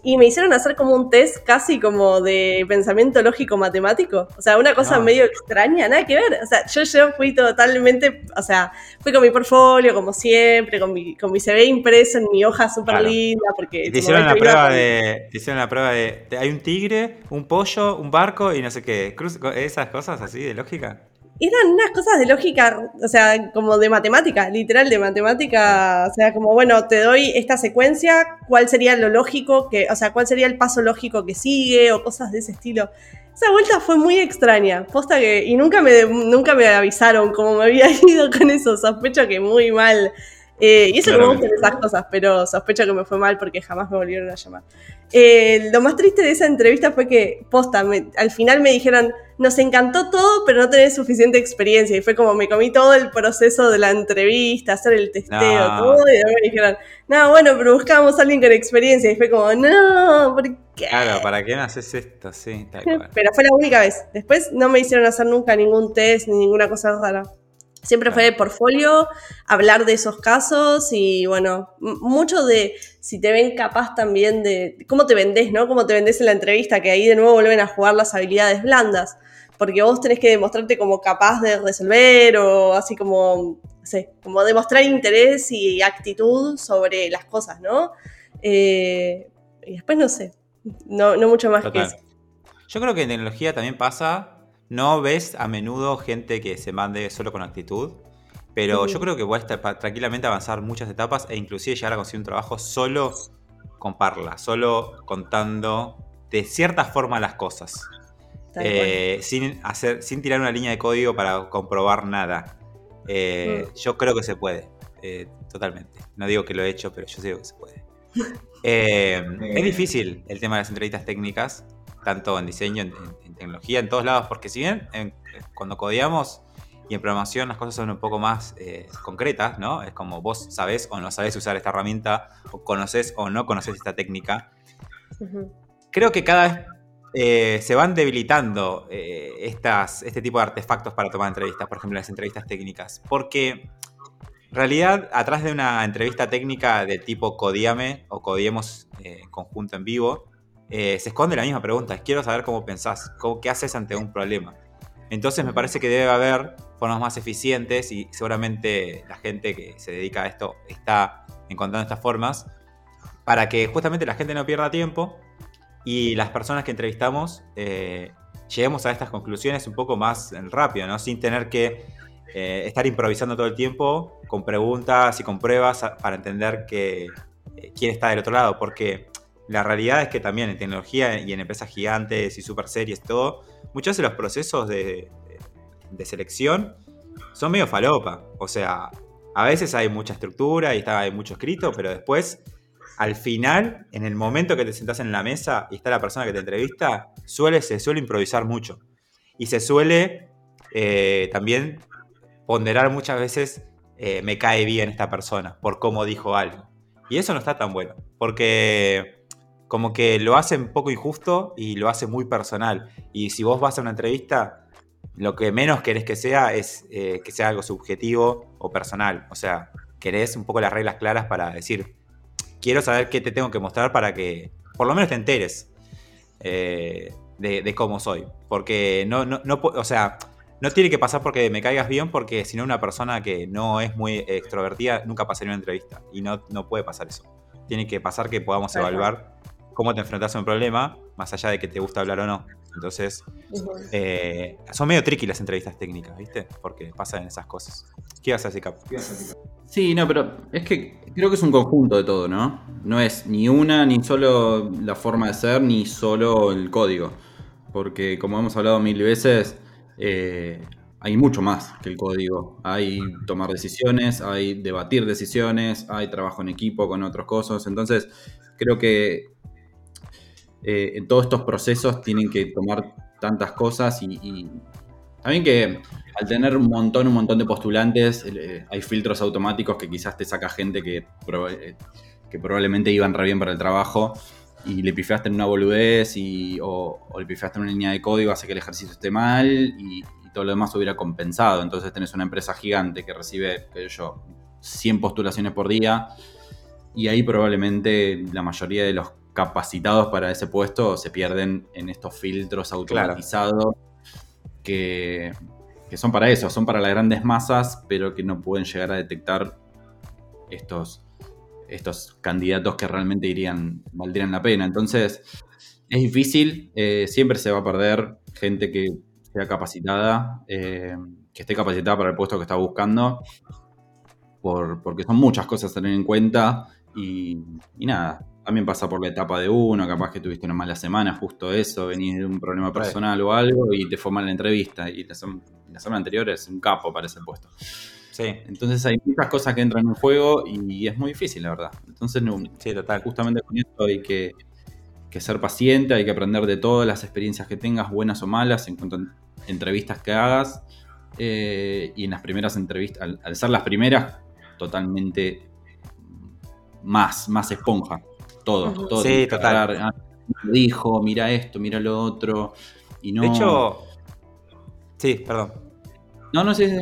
y me hicieron hacer como un test casi como de pensamiento lógico matemático. O sea, una cosa Ah. medio extraña, nada que ver. O sea, yo, yo fui totalmente, o sea, fui con mi portfolio, como siempre, con mi, con mi CV impreso en mi hoja súper Claro. linda, porque... Te hicieron la prueba con- de. Te hicieron la prueba de. de- Hay un tigre, un pollo, un barco y no sé qué. Cruz, esas cosas así de lógica. Eran unas cosas de lógica, o sea, como de matemática, literal de matemática, o sea, como, bueno, te doy esta secuencia, ¿cuál sería lo lógico que, o sea, cuál sería el paso lógico que sigue o cosas de ese estilo? Esa vuelta fue muy extraña, posta que, y nunca me, nunca me avisaron cómo me había ido con eso, sospecho que muy mal. Eh, y eso que me gustan esas cosas, pero sospecho que me fue mal porque jamás me volvieron a llamar. Eh, lo más triste de esa entrevista fue que, posta, me- al final me dijeron, nos encantó todo, pero no tenés suficiente experiencia. Y fue como me comí todo el proceso de la entrevista, hacer el testeo, No. todo. Y después me dijeron, no, bueno, pero buscábamos a alguien con experiencia. Y fue como, no, ¿por qué? Claro, ¿para qué me haces esto? Sí, tal cual. Pero fue la única vez. Después no me hicieron hacer nunca ningún test ni ninguna cosa rara. Siempre fue de portfolio, hablar de esos casos y bueno, mucho de si te ven capaz también de cómo te vendés, ¿no? Cómo te vendés en la entrevista, que ahí de nuevo vuelven a jugar las habilidades blandas, porque vos tenés que demostrarte como capaz de resolver o así como, no sé, como demostrar interés y actitud sobre las cosas, ¿no? Eh, y después no sé, no, no mucho más que eso. Yo creo que en tecnología también pasa, no ves a menudo gente que se mande solo con actitud, pero yo creo que puedes tra- pa- tranquilamente avanzar muchas etapas e inclusive llegar a conseguir un trabajo solo con parla, solo contando de cierta forma las cosas, eh, sin, hacer, sin tirar una línea de código para comprobar nada. Eh, Mm. Yo creo que se puede, eh, totalmente. No digo que lo he hecho, pero yo digo que se puede. Es difícil el tema de las entrevistas técnicas, tanto en diseño, en, en- tecnología, en todos lados, porque si bien en- cuando codeamos y en programación las cosas son un poco más eh, concretas, ¿no? Es como vos sabés o no sabés usar esta herramienta, o conoces o no conoces esta técnica. Creo que cada vez eh, se van debilitando eh, estas, este tipo de artefactos para tomar entrevistas, por ejemplo, las entrevistas técnicas, porque en realidad, atrás de una entrevista técnica de tipo codíame o codiemos en conjunto en vivo, eh, se esconde la misma pregunta. Quiero saber cómo pensás, cómo, qué haces ante un problema. Entonces me parece que debe haber formas más eficientes y seguramente la gente que se dedica a esto está encontrando estas formas para que justamente la gente no pierda tiempo y las personas que entrevistamos eh, lleguemos a estas conclusiones un poco más rápido, ¿no? Sin tener que eh, estar improvisando todo el tiempo con preguntas y con pruebas para entender que, eh, quién está del otro lado. Porque la realidad es que también en tecnología y en empresas gigantes y super series todo, muchos de los procesos de, de selección son medio falopa. O sea, a veces hay mucha estructura y está, hay mucho escrito, pero después, al final, en el momento que te sentás en la mesa y está la persona que te entrevista, suele, se suele improvisar mucho. Y se suele eh, también ponderar muchas veces, eh, me cae bien esta persona por cómo dijo algo. Y eso no está tan bueno, porque como que lo hace un poco injusto y lo hace muy personal. Y si vos vas a una entrevista, lo que menos querés que sea es eh, que sea algo subjetivo o personal. O sea, querés un poco las reglas claras para decir, quiero saber qué te tengo que mostrar para que por lo menos te enteres eh, de, de cómo soy. Porque no, no, o sea, no tiene que pasar porque me caigas bien, porque si no una persona que no es muy extrovertida nunca pasaría una entrevista. Y no, no puede pasar eso. Tiene que pasar que podamos evaluar cómo te enfrentas a un problema, más allá de que te gusta hablar o no. Entonces, eh, son medio tricky las entrevistas técnicas, ¿viste? Porque pasan esas cosas. ¿Qué vas a decir, Cap? Sí, no, pero es que creo que es un conjunto de todo, ¿no? No es ni una, ni solo la forma de ser, ni solo el código. Porque como hemos hablado mil veces, eh, hay mucho más que el código. Hay tomar decisiones, hay debatir decisiones, hay trabajo en equipo con otros cosas. Entonces, creo que eh, en todos estos procesos tienen que tomar tantas cosas y, y también que al tener un montón, un montón de postulantes, eh, hay filtros automáticos que quizás te saca gente que, eh, que probablemente iban re bien para el trabajo y le pifiaste en una boludez y, o, le pifiaste en una línea de código, hace que el ejercicio esté mal y, todo lo demás hubiera compensado. Entonces tenés una empresa gigante que recibe, qué yo, 100 postulaciones por día y ahí probablemente la mayoría de los capacitados para ese puesto se pierden en estos filtros automatizados que, que son para eso, son para las grandes masas, pero que no pueden llegar a detectar estos, estos candidatos que realmente irían, valdrían la pena. Entonces, es difícil, eh, siempre se va a perder gente que sea capacitada, eh, que esté capacitada para el puesto que está buscando, por, porque son muchas cosas a tener en cuenta y, y nada. También pasa por la etapa de uno, capaz que tuviste una mala semana, justo eso, venís de un problema personal o algo y te fue mal la entrevista. Y la, sem- la semana anterior es un capo para ese puesto. Sí, Entonces hay muchas cosas que entran en juego y es muy difícil, la verdad. Entonces, no, sí, total. justamente con esto hay que, que ser paciente, hay que aprender de todas las experiencias que tengas, buenas o malas, en cuanto entrevistas que hagas. Eh, y en las primeras entrevistas, al, ser las primeras, totalmente más, más esponja. Todo, todo. Sí, total. Ah, dijo, mira esto, mira lo otro. Y no... De hecho, sí, perdón. No, no, sí, sí.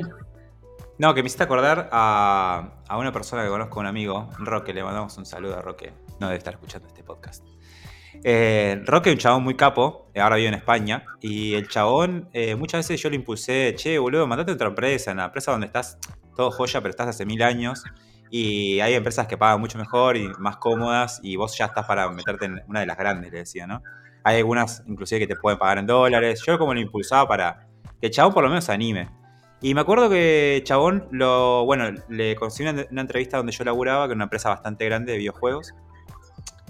No, que me hiciste acordar a, una persona que conozco, un amigo, Roque, le mandamos un saludo a Roque. No debe estar escuchando este podcast. Eh, Roque es un chabón muy capo, ahora vive en España, y el chabón, eh, muchas veces yo le impulsé, che, boludo, mandate a otra empresa, en la empresa donde estás todo joya, pero estás hace mil años, y hay empresas que pagan mucho mejor y más cómodas, y vos ya estás para meterte en una de las grandes, le decía, ¿no? Hay algunas, inclusive, que te pueden pagar en dólares. Yo como lo impulsaba para que chabón por lo menos se anime. Y me acuerdo que Chabón lo. Bueno, le conseguí una, entrevista donde yo laburaba, que era una empresa bastante grande de videojuegos.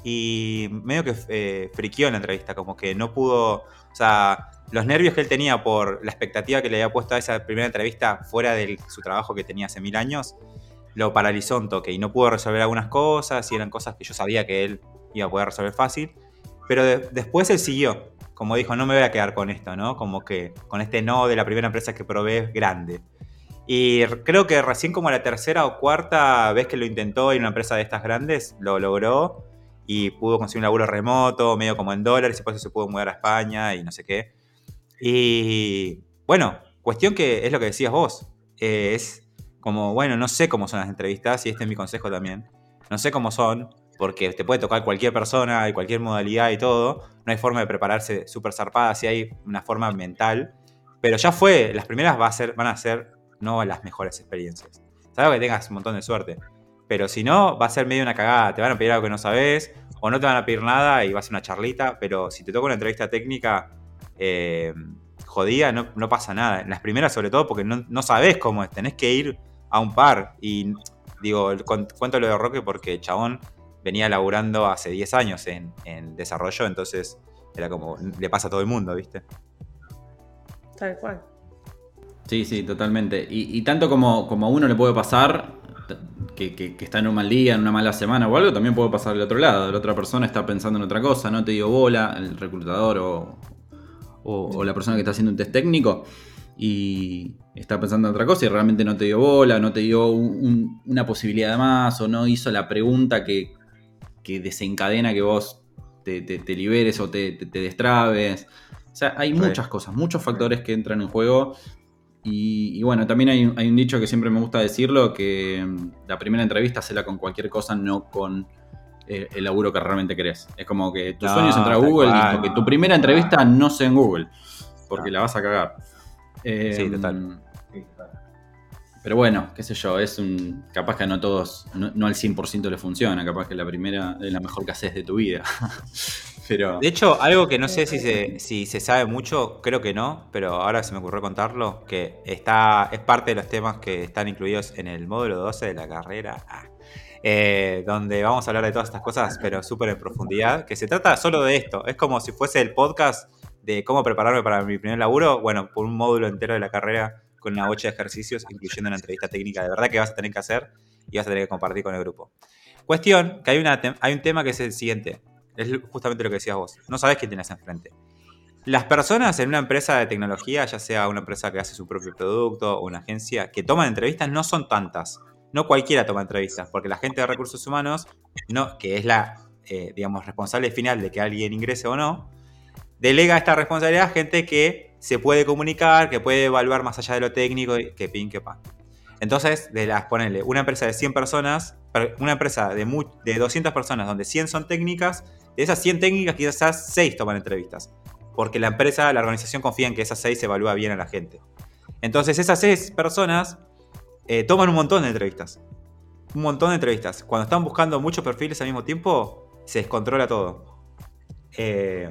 Y medio que eh, friqueó en la entrevista, como que no pudo. O sea, los nervios que él tenía por la expectativa que le había puesto a esa primera entrevista fuera de su trabajo que tenía hace mil años, lo paralizó un toque y no pudo resolver algunas cosas y eran cosas que yo sabía que él iba a poder resolver fácil. Pero después él siguió como dijo, no me voy a quedar con esto, ¿no? Como que con este no de la primera empresa que probé grande. Y creo que recién como la tercera o cuarta vez que lo intentó en una empresa de estas grandes, lo logró y pudo conseguir un laburo remoto, medio como en dólares, y eso se pudo mudar a España y no sé qué. Y bueno, cuestión que es lo que decías vos, es como, bueno, no sé cómo son las entrevistas y este es mi consejo también. No sé cómo son, porque te puede tocar cualquier persona y cualquier modalidad y todo. No hay forma de prepararse súper zarpada, si hay una forma mental. Pero ya fue, las primeras va a ser, van a ser no las mejores experiencias. Sabes que tengas un montón de suerte. Pero si no, va a ser medio una cagada. Te van a pedir algo que no sabes, o no te van a pedir nada y va a una charlita. Pero si te toca una entrevista técnica eh, jodida, no, no, pasa nada. En las primeras, sobre todo, porque no, no sabes cómo es. Tenés que ir a un par. Y digo, cuento lo de Roque porque chabón venía laburando hace 10 años en, desarrollo, entonces era como, le pasa a todo el mundo, ¿viste? Tal cual. Sí, sí, totalmente. Y, tanto como, como, a uno le puede pasar que, está en un mal día, en una mala semana o algo, también puede pasar del otro lado. La otra persona está pensando en otra cosa, no te dio bola, el reclutador o, la persona que está haciendo un test técnico y está pensando en otra cosa y realmente no te dio bola, no te dio una posibilidad más o no hizo la pregunta que, que desencadena que vos te, liberes o te, destrabes. O sea, hay muchas cosas, muchos factores que entran en juego. Y, bueno, también hay, un dicho que siempre me gusta decirlo, que mm, la primera entrevista la con cualquier cosa, no con eh, el laburo que realmente querés. Es como que tu sueño es entrar a Google y porque tu primera entrevista no sea en Google, porque la vas a cagar. Sí, total. Pero bueno, qué sé yo, es un. Capaz que no todos, no, al 100% le funciona, capaz que la primera es la mejor que haces de tu vida. pero. De hecho, algo que no sé si se, si se sabe mucho, creo que no, pero ahora se me ocurrió contarlo, que está es parte de los temas que están incluidos en el módulo 12 de la carrera. Ah, eh, donde vamos a hablar de todas estas cosas, pero súper en profundidad, que se trata solo de esto. Es como si fuese el podcast de cómo prepararme para mi primer laburo, bueno, por un módulo entero de la carrera con una bocha de ejercicios, incluyendo una entrevista técnica de verdad que vas a tener que hacer y vas a tener que compartir con el grupo. Cuestión, que hay, una, hay un tema que es el siguiente, es justamente lo que decías vos, no sabes quién tienes enfrente. Las personas en una empresa de tecnología, ya sea una empresa que hace su propio producto o una agencia, que toman entrevistas no son tantas. No cualquiera toma entrevistas, porque la gente de recursos humanos, no, que es la, eh, digamos, responsable final de que alguien ingrese o no, delega esta responsabilidad a gente que se puede comunicar, que puede evaluar más allá de lo técnico, que pin, que pan. Entonces, de las, ponele, una empresa de 100 personas, una empresa de, de 200 personas donde 100 son técnicas, de esas 100 técnicas quizás 6 toman entrevistas. Porque la empresa, la organización confía en que esas 6 evalúa bien a la gente. Entonces, esas 6 personas eh, toman un montón de entrevistas. Un montón de entrevistas. Cuando están buscando muchos perfiles al mismo tiempo, se descontrola todo. Eh,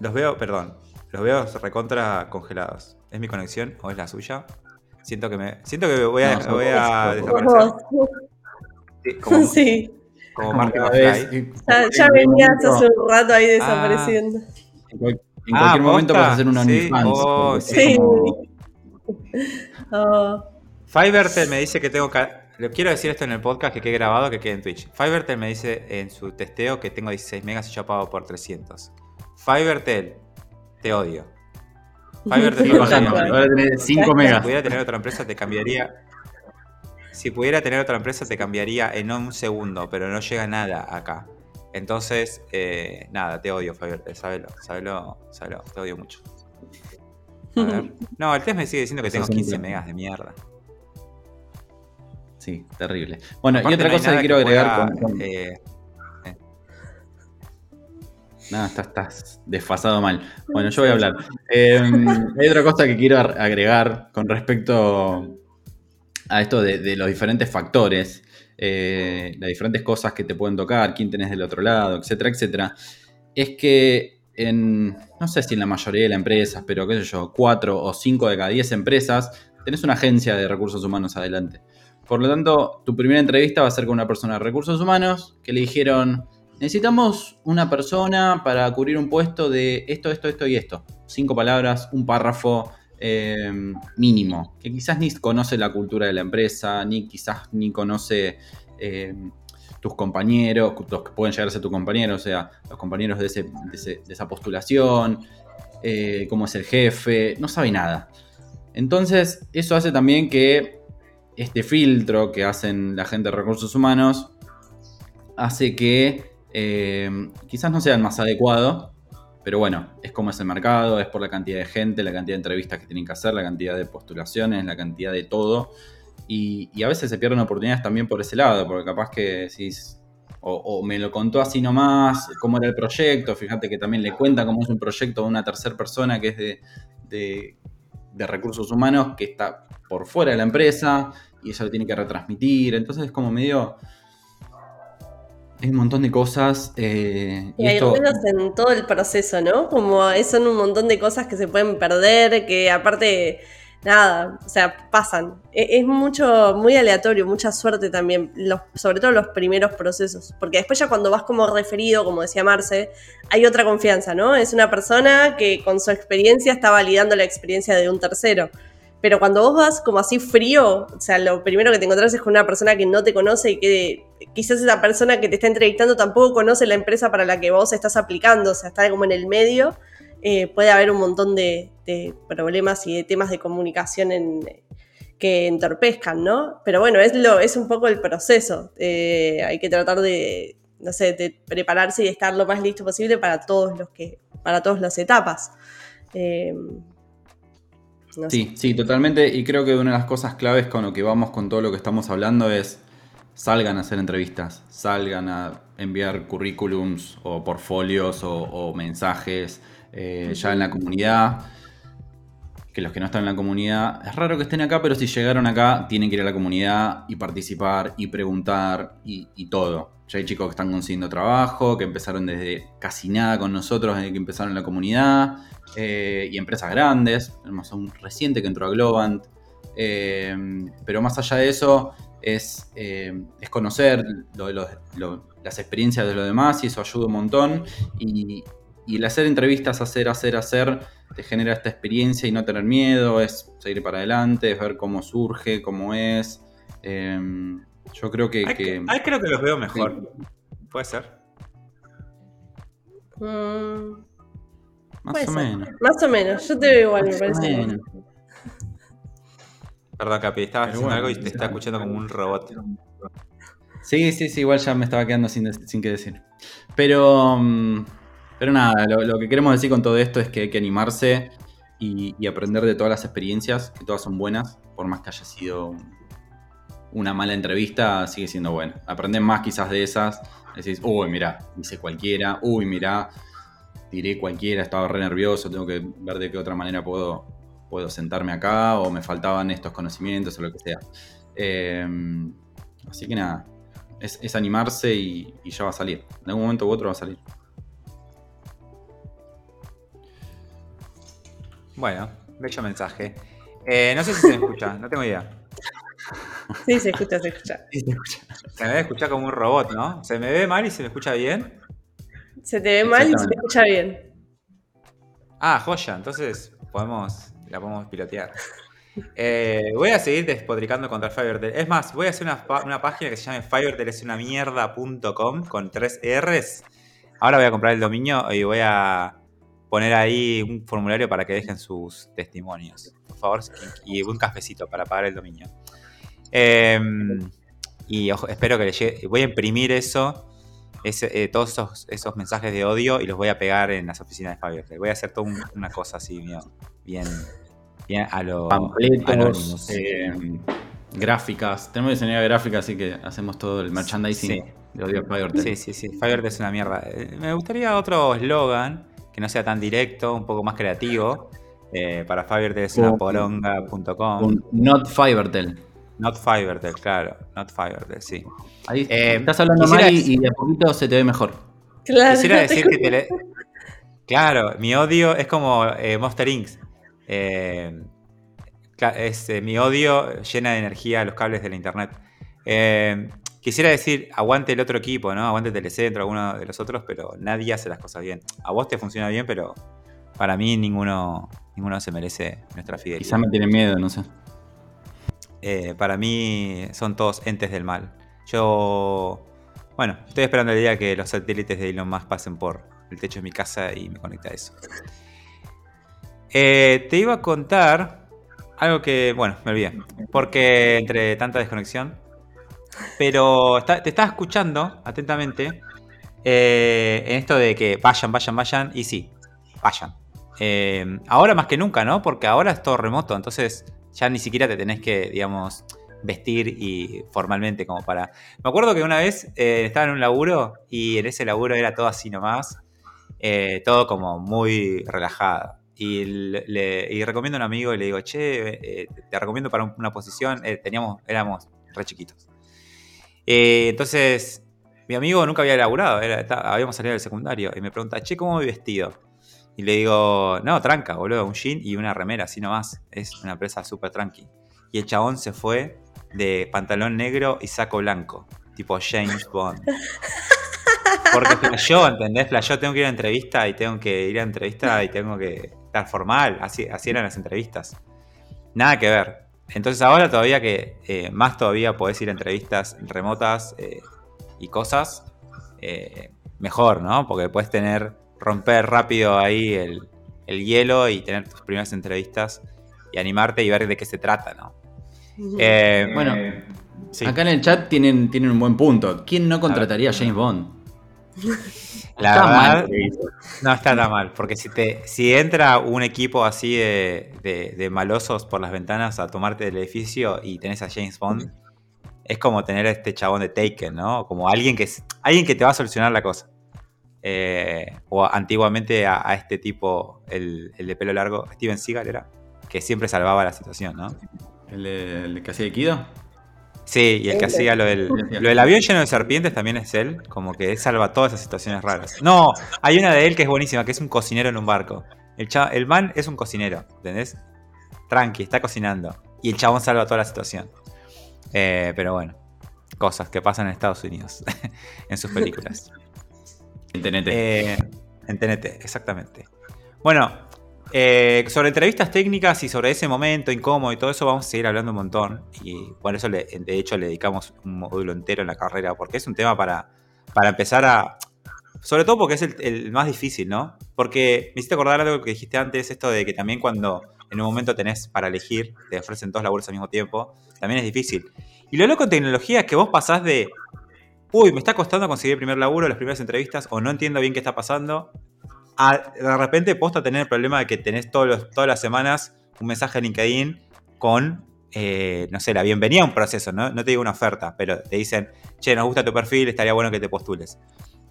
los veo, perdón, los veo recontra congelados. ¿Es mi conexión o es la suya? Siento que me. Siento que voy a, voy a desaparecer. Sí, como, sí. Como Marty McFly. Ya, venías hace un rato ahí desapareciendo. en, cualquier ah, momento vas a hacer una sí. Oh, sí. Oh. Fivertel me dice que tengo que. Quiero decir esto en el podcast que quede grabado, que quede en Twitch. Fivertel me dice en su testeo que tengo 16 megas y yo pago por 300. Fivertel te odio. Está bajando, ahora tenés 5 megas. Si pudiera tener otra empresa, te cambiaría. Si pudiera tener otra empresa, te cambiaría en un segundo, pero no llega nada acá. Entonces, eh, nada, te odio, Fiverr, sabelo, sabelo, sabelo, te odio mucho. A ver. No, el test me sigue diciendo que tengo 15 megas de mierda. Sí, terrible. Bueno, y otra cosa que quiero agregar con, eh, no, estás, desfasado mal. Bueno, yo voy a hablar. Em, hay otra cosa que quiero agregar con respecto a esto de, los diferentes factores, eh, las diferentes cosas que te pueden tocar, quién tenés del otro lado, etcétera, etcétera. Es que en, no sé si en la mayoría de las empresas, pero qué sé yo, cuatro o cinco de cada diez empresas, tenés una agencia de recursos humanos adelante. Por lo tanto, tu primera entrevista va a ser con una persona de recursos humanos que le dijeron, Necesitamos una persona para cubrir un puesto de esto, esto, esto y esto. Cinco palabras, un párrafo eh, mínimo, que quizás ni conoce la cultura de la empresa, ni quizás ni conoce eh, tus compañeros, los que pueden llegar a ser tu compañero, o sea, los compañeros de, esa postulación, eh, cómo es el jefe, no sabe nada. Entonces, eso hace también que este filtro que hacen la gente de recursos humanos hace que eh, quizás no sea el más adecuado, pero bueno, es como es el mercado, es por la cantidad de gente, la cantidad de entrevistas que tienen que hacer, la cantidad de postulaciones, la cantidad de todo. Y, a veces se pierden oportunidades también por ese lado, porque capaz que si o, me lo contó así nomás, cómo era el proyecto, fíjate que también le cuenta cómo es un proyecto a una tercera persona que es de, de recursos humanos, que está por fuera de la empresa, y eso lo tiene que retransmitir, entonces es como medio hay un montón de cosas. Eh, y, hay en todo el proceso, ¿no? Como son un montón de cosas que se pueden perder, que aparte, nada, o sea, pasan. E, es, mucho, muy aleatorio, mucha suerte también, los, sobre todo los primeros procesos. Porque después ya cuando vas como referido, como decía Marce, hay otra confianza, ¿no? Es una persona que con su experiencia está validando la experiencia de un tercero. Pero cuando vos vas como así frío, o sea, lo primero que te encontrás es con una persona que no te conoce y que quizás esa persona que te está entrevistando tampoco conoce la empresa para la que vos estás aplicando, o sea, está como en el medio, eh, puede haber un montón de, problemas y de temas de comunicación que entorpezcan, ¿no? Pero bueno, es, lo, es un poco el proceso. Eh, hay que tratar de, no sé, de prepararse y estar lo más listo posible para todos los que, para todas las etapas. Eh, sí, sí, totalmente. Y creo que una de las cosas claves con lo que vamos con todo lo que estamos hablando es salgan a hacer entrevistas, salgan a enviar currículums o portfolios o, mensajes eh, ya en la comunidad. Que los que no están en la comunidad, es raro que estén acá, pero si llegaron acá, tienen que ir a la comunidad y participar y preguntar y, todo. Ya hay chicos que están consiguiendo trabajo, que empezaron desde casi nada con nosotros desde que empezaron en la comunidad, eh, y empresas grandes. Tenemos un reciente que entró a Globant. Eh, pero más allá de eso, es, eh, es conocer las experiencias de los demás y eso ayuda un montón. Y, el hacer entrevistas, hacer, hacer, hacer, te genera esta experiencia y no tener miedo, es seguir para adelante, es ver cómo surge, cómo es. Em, yo creo que, Ahí creo que los veo mejor. ¿Puede ser? Mm, más o menos. Más o menos, yo te veo igual, me parece. Perdón, Capi, estaba haciendo algo y te está escuchando como un robot. Sí, sí, sí, igual ya me estaba quedando sin, sin qué decir. Pero, mm, pero nada, lo, que queremos decir con todo esto es que hay que animarse y, aprender de todas las experiencias, que todas son buenas, por más que haya sido una mala entrevista, sigue siendo buena. Aprender más quizás de esas, decís, uy, mira, hice cualquiera, uy, mira, tiré cualquiera, estaba re nervioso, tengo que ver de qué otra manera puedo puedo sentarme acá o me faltaban estos conocimientos o lo que sea. Em, así que nada, es, animarse y, ya va a salir. En algún momento u otro va a salir. Bueno, bello mensaje. Eh, no sé si se me escucha, no tengo idea. Sí, se escucha, se escucha. se me ve escuchar como un robot, ¿no? ¿Se me ve mal y se me escucha bien? Se te ve mal y se te escucha bien. Ah, joya, entonces podemos la podemos pilotear. Eh, voy a seguir despotricando contra Fivertel. Es más, voy a hacer una, página que se llame fivertelesunamierda.com con tres R's. Ahora voy a comprar el dominio y voy a, poner ahí un formulario para que dejen sus testimonios, por favor, y un cafecito para pagar el dominio. Em, y espero que les llegue. Voy a imprimir eso, eh, todos esos, mensajes de odio y los voy a pegar en las oficinas de Fabio. Voy a hacer toda una cosa así, bien, bien, a lo. Pampletos, eh, gráficas. Tenemos diseñador gráfica, así que hacemos todo el merchandising de odio a Sí, sí, sí. Fiverr es una mierda. Eh, me gustaría otro eslogan que no sea tan directo, un poco más creativo. para Fiverr es una poronga.com. Not Fivertel. Not Fivertel, claro. Not Fivertel, sí. Ahí eh, estás hablando mal y, de a poquito se te ve mejor. Claro, quisiera decir que te Claro, mi odio es como eh, Monster Inc. Eh, es, mi odio llena de energía los cables de la internet. quisiera decir, aguante el otro equipo, ¿no? Aguante Telecentro, alguno de los otros, pero nadie hace las cosas bien. A vos te funciona bien, pero para mí ninguno, ninguno se merece nuestra fidelidad. Quizá me tiene miedo, no sé. Eh, para mí son todos entes del mal. Yo, bueno, estoy esperando el día que los satélites de Elon Musk pasen por el techo de mi casa y me conecta a eso. Eh, te iba a contar algo que, bueno, me olvidé, porque entre tanta desconexión, pero te estaba escuchando atentamente eh, en esto de que vayan, vayan, vayan, y sí, vayan. ahora más que nunca, ¿no? Porque ahora es todo remoto, entonces ya ni siquiera te tenés que, digamos, vestir y formalmente como para... Me acuerdo que una vez eh, estaba en un laburo y en ese laburo era todo así nomás, eh, todo como muy relajado. Y, le, recomiendo a un amigo y le digo, che, eh, te recomiendo para una posición, teníamos, éramos re chiquitos. entonces, mi amigo nunca había laburado, habíamos salido del secundario y me pregunta, che, ¿cómo voy vestido? Y le digo, no, tranca, boludo, un jean y una remera, así nomás. Es una empresa súper tranqui. Y el chabón se fue de pantalón negro y saco blanco, tipo James Bond. Porque flashó, ¿entendés? Flashó, tengo que ir a entrevista y tengo que ir a entrevista y tengo que estar formal. Así, así eran las entrevistas. Nada que ver. Entonces ahora todavía que eh, más todavía podés ir a entrevistas remotas eh, y cosas, eh, mejor, ¿no? Porque puedes tener romper rápido ahí el, hielo y tener tus primeras entrevistas y animarte y ver de qué se trata, ¿no? Eh, bueno, acá en el chat tienen, tienen un buen punto. ¿Quién no contrataría a James Bond? La verdad, no está tan mal, porque si te si entra un equipo así de, de, malosos por las ventanas a tomarte del edificio y tenés a James Bond, es como tener a este chabón de Taken, ¿no? Como alguien que, alguien que te va a solucionar la cosa. Eh, o antiguamente a, este tipo, el, de pelo largo, Steven Seagal era, que siempre salvaba la situación, ¿no? ¿El, que hacía de Kido? Sí, y el que hacía lo del, lo del avión lleno de serpientes también es él, como que él salva todas esas situaciones raras. No, hay una de él que es buenísima, que es un cocinero en un barco. El, el man es un cocinero, ¿entendés? Tranqui, está cocinando. Y el chabón salva toda la situación. Eh, pero bueno, cosas que pasan en Estados Unidos en sus películas. En TNT. Eh, en TNT, exactamente. Bueno, eh, sobre entrevistas técnicas y sobre ese momento incómodo y todo eso vamos a seguir hablando un montón. Y por eso, de hecho, le dedicamos un módulo entero en la carrera, porque es un tema para, para empezar a... Sobre todo porque es el, más difícil, ¿no? Porque me hiciste acordar algo que dijiste antes, esto de que también cuando en un momento tenés para elegir, te ofrecen dos labores al mismo tiempo, también es difícil. Y lo loco en tecnología es que vos pasás de uy, me está costando conseguir el primer laburo, las primeras entrevistas, o no entiendo bien qué está pasando, de repente posta tener el problema de que tenés todos todas las semanas un mensaje en LinkedIn con, eh, no sé, la bienvenida a un proceso, ¿no? no te digo una oferta, pero te dicen, che, nos gusta tu perfil, estaría bueno que te postules.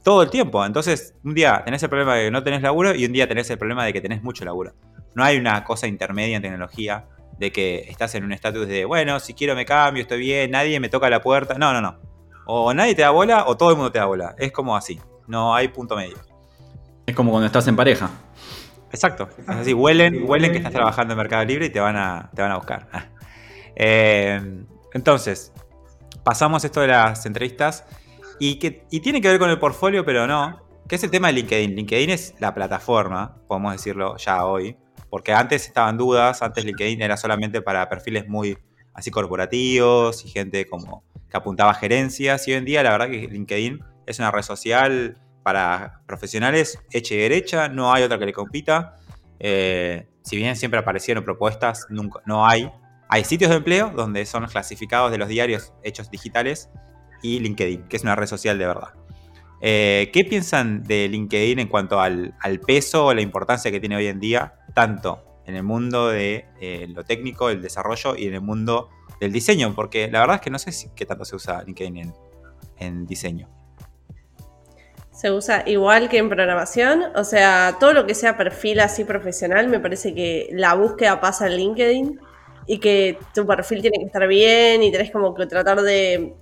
Todo el tiempo. Entonces, un día tenés el problema de que no tenés laburo y un día tenés el problema de que tenés mucho laburo. No hay una cosa intermedia en tecnología de que estás en un estatus de, bueno, si quiero me cambio, estoy bien, nadie me toca la puerta. No, no, no. O nadie te da bola o todo el mundo te da bola. Es como así. No hay punto medio. Es como cuando estás en pareja. Exacto. Es así, huelen, huelen que estás trabajando en Mercado Libre y te van a, te van a buscar. Eh, entonces, pasamos esto de las entrevistas y, que, y tiene que ver con el portfolio, pero no. Que es el tema de LinkedIn. LinkedIn es la plataforma, podemos decirlo ya hoy. Porque antes estaban dudas, antes LinkedIn era solamente para perfiles muy así corporativos y gente como apuntaba a gerencias. Y hoy en día, la verdad que LinkedIn es una red social para profesionales hecha y derecha, no hay otra que le compita. Eh, si bien siempre aparecieron propuestas, nunca, no hay. Hay sitios de empleo donde son clasificados de los diarios hechos digitales y LinkedIn, que es una red social de verdad. Eh, ¿Qué piensan de LinkedIn en cuanto al, peso o la importancia que tiene hoy en día, tanto en el mundo de eh, lo técnico, el desarrollo y en el mundo del diseño? Porque la verdad es que no sé qué tanto se usa LinkedIn en, diseño. Se usa igual que en programación, o sea, todo lo que sea perfil así profesional, me parece que la búsqueda pasa en LinkedIn y que tu perfil tiene que estar bien y tenés como que tratar de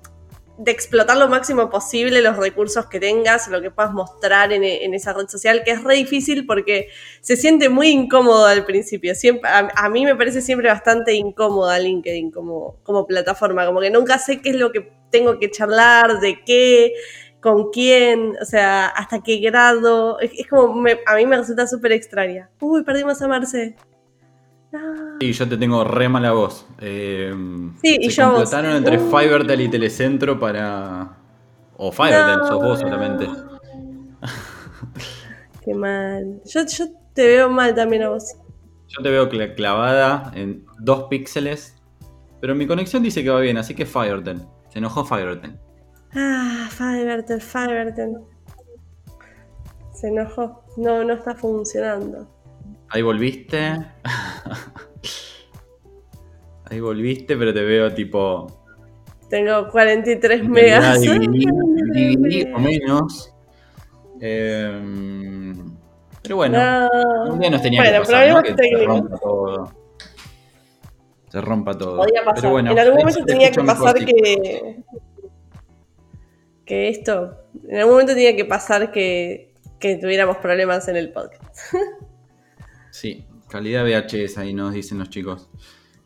de explotar lo máximo posible los recursos que tengas, lo que puedas mostrar en, esa red social, que es re difícil porque se siente muy incómodo al principio. Siempre, a, mí me parece siempre bastante incómoda LinkedIn como, como plataforma, como que nunca sé qué es lo que tengo que charlar, de qué, con quién, o sea, hasta qué grado. Es, como, a mí me resulta súper extraña. Uy, perdimos a Marce. Sí, yo te tengo re mala voz. Eh, sí, y yo entre Fivertel y Telecentro para. O Fivertel, sos vos solamente. Qué mal. Yo, te veo mal también a vos. Yo te veo clavada en dos píxeles. Pero mi conexión dice que va bien, así que Fivertel. Se enojó Fivertel. Ah, Fivertel, Fivertel. Se enojó. No, no está funcionando. Ahí volviste. Ahí volviste, pero te veo tipo. Tengo 43 megas. Dividí, o menos. Em, pero bueno, un día nos tenía que pasar, ¿no? que se rompa todo. Se rompa todo. Podía pasar. en algún momento tenía que pasar que. Que esto. En algún momento tenía que pasar que, que tuviéramos problemas en el podcast. Sí, calidad VHS ahí nos dicen los chicos.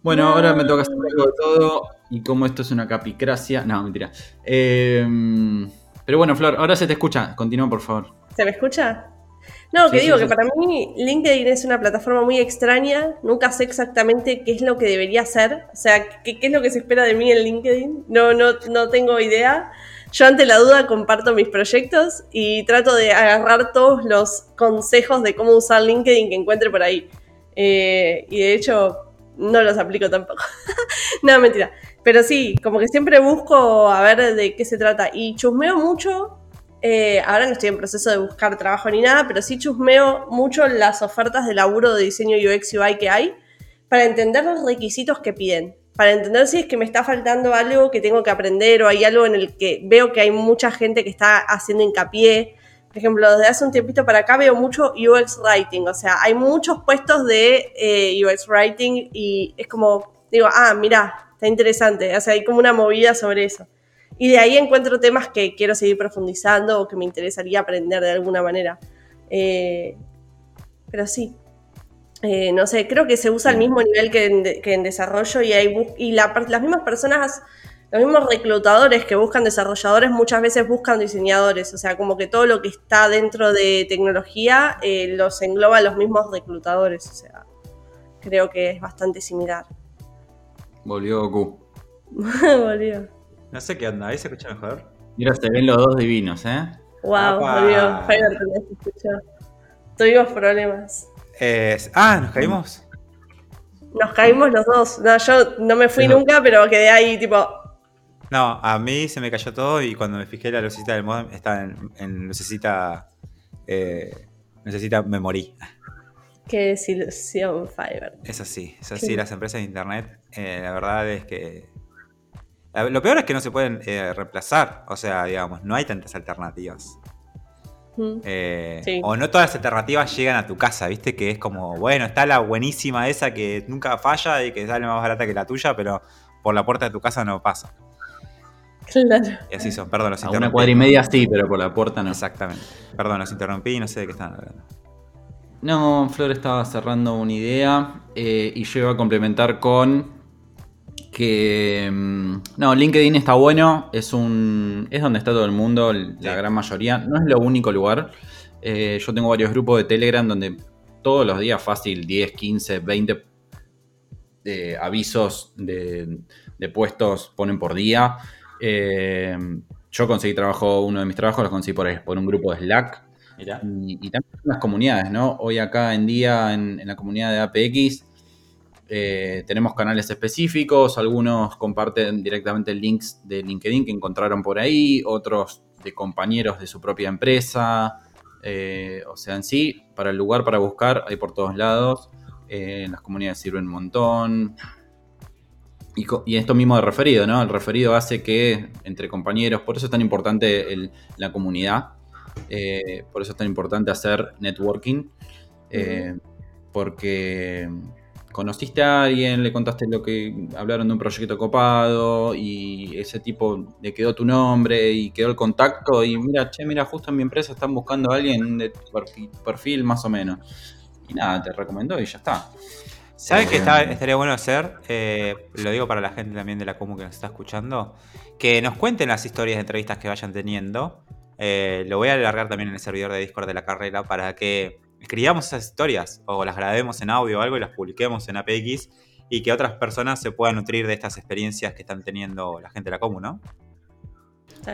Bueno, ahora me toca hacer algo de todo. Y como esto es una capicracia. No, mentira. Em, pero bueno, Flor, ahora se te escucha. Continúa, por favor. ¿Se me escucha? No, que digo que para mí LinkedIn es una plataforma muy extraña. Nunca sé exactamente qué es lo que debería hacer. O sea, qué, qué es lo que se espera de mí en LinkedIn. No, no, no tengo idea. Yo ante la duda comparto mis proyectos y trato de agarrar todos los consejos de cómo usar LinkedIn que encuentre por ahí. Eh, y de hecho no los aplico tampoco. no, mentira. Pero sí, como que siempre busco a ver de qué se trata. Y chusmeo mucho. Eh, ahora no estoy en proceso de buscar trabajo ni nada, pero sí chusmeo mucho las ofertas de laburo de diseño UX UI que hay para entender los requisitos que piden para entender si es que me está faltando algo que tengo que aprender o hay algo en el que veo que hay mucha gente que está haciendo hincapié. Por ejemplo, desde hace un tiempito para acá veo mucho UX Writing, o sea, hay muchos puestos de eh, UX Writing y es como, digo, ah, mira, está interesante, o sea, hay como una movida sobre eso. Y de ahí encuentro temas que quiero seguir profundizando o que me interesaría aprender de alguna manera. Eh, pero sí, eh, no sé, creo que se usa al mismo nivel que en, desarrollo y, hay, y las mismas personas, los mismos reclutadores que buscan desarrolladores muchas veces buscan diseñadores, o sea, como que todo lo que está dentro de tecnología eh, los engloba los mismos reclutadores, o sea, creo que es bastante similar. Volvió Goku. volvió. No sé qué onda, ahí se escucha mejor. Mira, se ven los dos divinos, ¿eh? Wow, volvió. Tuvimos problemas ah, nos caímos. Nos caímos los dos. No, yo no me fui nunca, pero quedé ahí tipo. No, a mí se me cayó todo y cuando me fijé la lucecita del modem estaba en, en lucecita. Eh, necesita me morí. Qué desilusión, Fiverr. Es así, es así. Las empresas de internet, eh, la verdad es que. Lo peor es que no se pueden eh, reemplazar. O sea, digamos, no hay tantas alternativas. Eh, o no todas las alternativas llegan a tu casa, ¿viste? Que es como, bueno, está la buenísima esa que nunca falla y que sale más barata que la tuya, pero por la puerta de tu casa no pasa. Claro. Y así son, perdón, los interrumpí. Una cuadra y media sí, pero por la puerta no. Exactamente. Perdón, los interrumpí y no sé de qué están hablando. No, Flor estaba cerrando una idea eh, y yo iba a complementar con que mm, no, LinkedIn está bueno, es un es donde está todo el mundo, la gran mayoría, no es lo único lugar. Eh, yo tengo varios grupos de Telegram donde todos los días fácil 10, 15, 20 avisos de, puestos ponen por día. Eh, yo conseguí trabajo, uno de mis trabajos los conseguí por, por un grupo de Slack. Mirá. Y, y también las comunidades, ¿no? Hoy acá en día, en, en la comunidad de APX, eh, tenemos canales específicos, algunos comparten directamente links de LinkedIn que encontraron por ahí, otros de compañeros de su propia empresa. eh, o sea, en sí, para el lugar para buscar hay por todos lados. eh, las comunidades sirven un montón. Y, y esto mismo de referido, ¿no? El referido hace que entre compañeros, por eso es tan importante el- la comunidad, eh, por eso es tan importante hacer networking, eh, porque conociste a alguien, le contaste lo que hablaron de un proyecto copado y ese tipo le quedó tu nombre y quedó el contacto y mira, che, mira, justo en mi empresa están buscando a alguien de tu perfil, perfil más o menos. Y nada, te recomendó y ya está. ¿Sabes qué estaría bueno hacer? Eh, lo digo para la gente también de la común que nos está escuchando. Que nos cuenten las historias de entrevistas que vayan teniendo. Eh, lo voy a alargar también en el servidor de Discord de la carrera para que escribamos esas historias o las grabemos en audio o algo y las publiquemos en APX y que otras personas se puedan nutrir de estas experiencias que están teniendo la gente de la común, ¿no?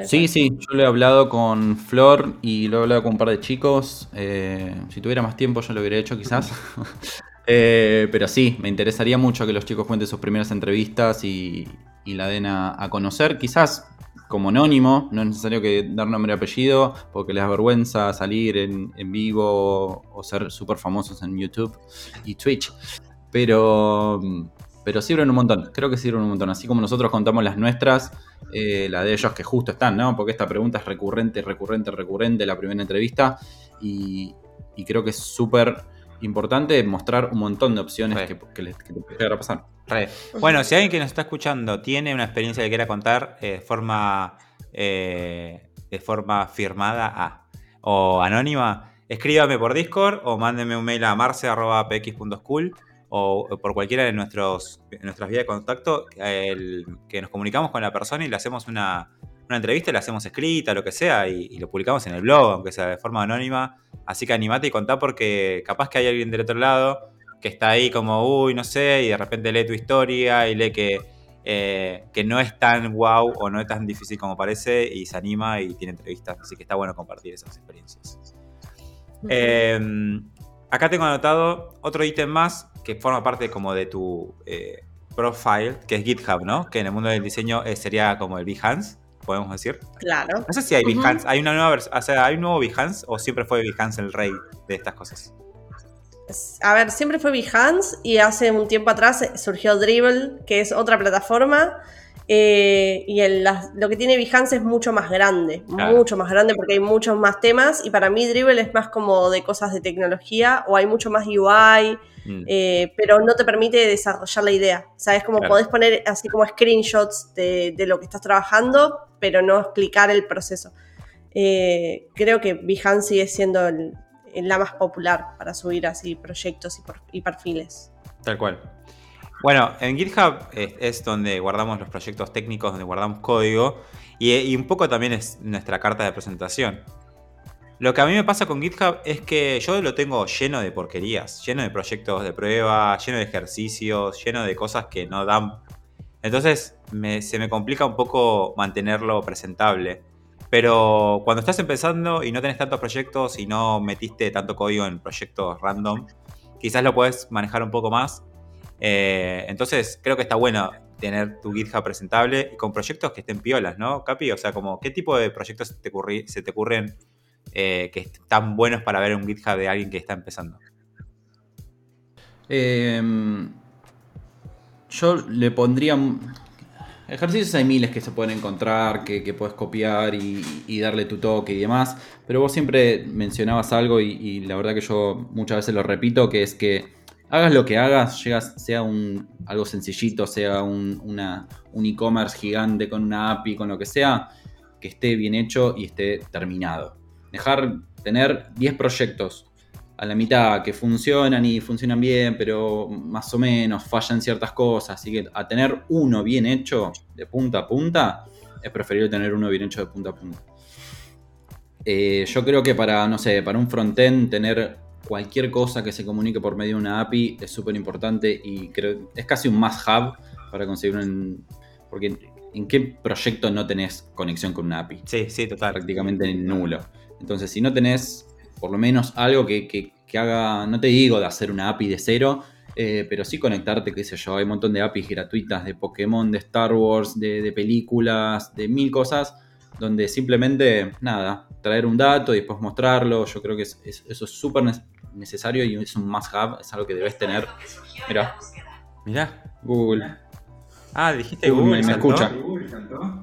Sí, sí, yo lo he hablado con Flor y lo he hablado con un par de chicos. Eh, si tuviera más tiempo yo lo hubiera hecho quizás. Eh, pero sí, me interesaría mucho que los chicos cuenten sus primeras entrevistas y, y la den a, conocer. Quizás como anónimo, no es necesario que dar nombre y apellido, porque les da vergüenza salir en, en vivo o ser súper famosos en YouTube y Twitch. Pero, pero sirven un montón, creo que sirven un montón. Así como nosotros contamos las nuestras, eh, la de ellos que justo están, ¿no? Porque esta pregunta es recurrente, recurrente, recurrente, la primera entrevista. Y, y creo que es súper importante mostrar un montón de opciones que, que les, que les puede llegar a pasar. Re. Bueno, si alguien que nos está escuchando tiene una experiencia que quiera contar eh, de forma, eh, de forma firmada ah, o anónima, escríbame por Discord o mándeme un mail a marce.px.school o por cualquiera de nuestros, nuestras vías de contacto el- que nos comunicamos con la persona y le hacemos una, una entrevista, la hacemos escrita, lo que sea, y, y lo publicamos en el blog, aunque sea de forma anónima. Así que animate y contá porque capaz que hay alguien del otro lado que está ahí como, uy, no sé, y de repente lee tu historia y lee que, eh, que no es tan wow o no es tan difícil como parece y se anima y tiene entrevistas. Así que está bueno compartir esas experiencias. Eh, acá tengo anotado otro ítem más que forma parte como de tu eh, profile, que es GitHub, ¿no? Que en el mundo del diseño eh, sería como el Behance, podemos decir. Claro. No sé si hay. Behance, hay una nueva versión, o sea, ¿hay un nuevo Behance o siempre fue Behance el rey de estas cosas? A ver, siempre fue Behance y hace un tiempo atrás surgió Dribble, que es otra plataforma. Eh, y el- lo que tiene Behance es mucho más grande, Claro. mucho más grande porque hay muchos más temas. Y para mí Dribble es más como de cosas de tecnología o hay mucho más UI, Mm. eh, pero no te permite desarrollar la idea. O sea, es como Claro. podés poner así como screenshots de, de lo que estás trabajando, pero no explicar el proceso. Eh, creo que Behance sigue siendo el- la más popular para subir así proyectos y, por- y perfiles. Tal cual. Bueno, en GitHub es, donde guardamos los proyectos técnicos, donde guardamos código y, y un poco también es nuestra carta de presentación. Lo que a mí me pasa con GitHub es que yo lo tengo lleno de porquerías, lleno de proyectos de prueba, lleno de ejercicios, lleno de cosas que no dan. Entonces me- se me complica un poco mantenerlo presentable. Pero cuando estás empezando y no tenés tantos proyectos y no metiste tanto código en proyectos random, quizás lo puedes manejar un poco más. Eh, entonces creo que está bueno tener tu GitHub presentable y con proyectos que estén piolas, ¿no, Capi? O sea, como, ¿qué tipo de proyectos se te, ocurren eh, que están buenos para ver un GitHub de alguien que está empezando? Eh, yo le pondría. Ejercicios hay miles que se pueden encontrar, que, que puedes copiar y, darle tu toque y demás. Pero vos siempre mencionabas algo y la verdad que yo muchas veces lo repito, que es que hagas lo que hagas, llegas, sea un, algo sencillito, sea un, un e-commerce gigante con una API, con lo que sea, que esté bien hecho y esté terminado. Dejar tener 10 proyectos a la mitad que funcionan y funcionan bien, pero más o menos fallan ciertas cosas. Así que a tener uno bien hecho de punta a punta, es preferible tener uno bien hecho de punta a punta. Eh, yo creo que para, no sé, para un frontend tener cualquier cosa que se comunique por medio de una API es súper importante y creo es casi un must have para conseguir un... Porque ¿en qué proyecto no tenés conexión con una API? Sí, sí, total. Prácticamente nulo. Entonces, si no tenés por lo menos algo que, haga, no te digo de hacer una API de cero, eh, pero sí conectarte, qué sé yo, hay un montón de APIs gratuitas de Pokémon, de Star Wars, de, películas, de mil cosas, donde simplemente, nada, traer un dato y después mostrarlo, yo creo que eso es súper necesario y es un must have, es algo que debes tener. Mira. Mira. Google. Ah, dijiste Google. me, escucha.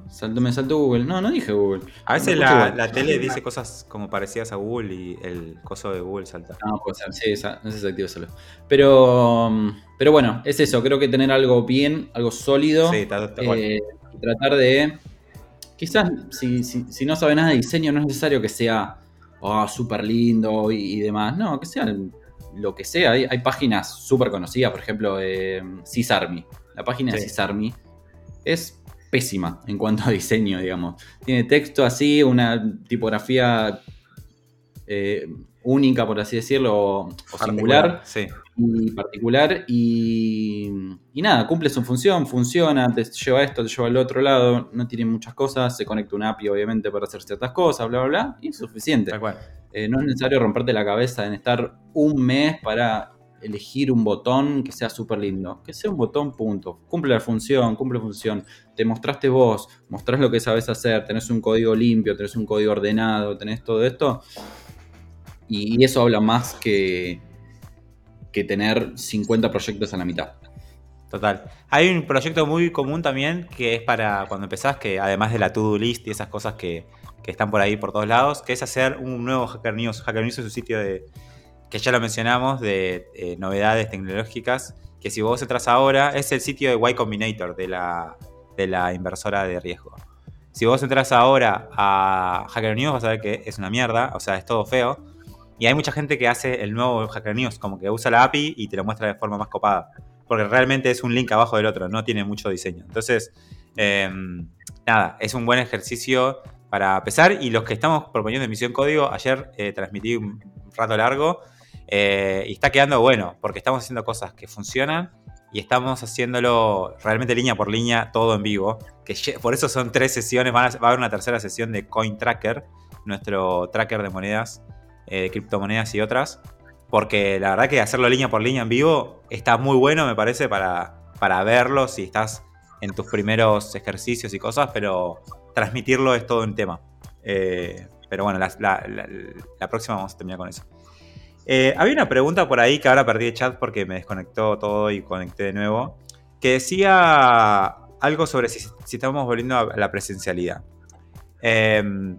Saltó, me saltó Google. No, no dije Google. A veces la, tele dice cosas como parecidas a Google y el coso de Google salta. No, puede ser, sí, esa, no se solo. Pero, pero bueno, es eso. Creo que tener algo bien, algo sólido. Sí, eh, tratar de. Quizás si, si, no sabe nada de diseño, no es necesario que sea oh, súper lindo y, demás. No, que sea lo que sea. Hay, páginas súper conocidas, por ejemplo, eh, CISARMY la página de CISARMI es pésima en cuanto a diseño, digamos. Tiene texto así, una tipografía eh, única, por así decirlo, o singular. Y particular. Y, nada, cumple su función, funciona, te lleva a esto, te lleva al otro lado, no tiene muchas cosas, se conecta un API obviamente para hacer ciertas cosas, bla, bla, bla, y es suficiente. Eh, no es necesario romperte la cabeza en estar un mes para elegir un botón que sea súper lindo. Que sea un botón, punto. Cumple la función, cumple la función. Te mostraste vos, mostrás lo que sabes hacer, tenés un código limpio, tenés un código ordenado, tenés todo esto. Y, eso habla más que, que tener 50 proyectos a la mitad. Total. Hay un proyecto muy común también que es para cuando empezás, que además de la to-do list y esas cosas que, que, están por ahí por todos lados, que es hacer un nuevo Hacker News. Hacker News es un sitio de, que ya lo mencionamos, de eh, novedades tecnológicas, que si vos entras ahora, es el sitio de Y Combinator, de la, de la inversora de riesgo. Si vos entras ahora a Hacker News, vas a ver que es una mierda, o sea, es todo feo. Y hay mucha gente que hace el nuevo Hacker News, como que usa la API y te lo muestra de forma más copada. Porque realmente es un link abajo del otro, no tiene mucho diseño. Entonces, em, nada, es un buen ejercicio para empezar. Y los que estamos proponiendo emisión código, ayer eh, transmití un rato largo eh, y está quedando bueno, porque estamos haciendo cosas que funcionan y estamos haciéndolo realmente línea por línea, todo en vivo. Que por eso son tres sesiones, va a, haber una tercera sesión de Coin Tracker, nuestro tracker de monedas, eh, criptomonedas y otras. Porque la verdad que hacerlo línea por línea en vivo está muy bueno, me parece, para, para verlo si estás en tus primeros ejercicios y cosas, pero transmitirlo es todo un tema. Eh, pero bueno, la próxima vamos a terminar con eso. Eh, había una pregunta por ahí que ahora perdí el chat porque me desconectó todo y conecté de nuevo. Que decía algo sobre si, estamos volviendo a la presencialidad. Em,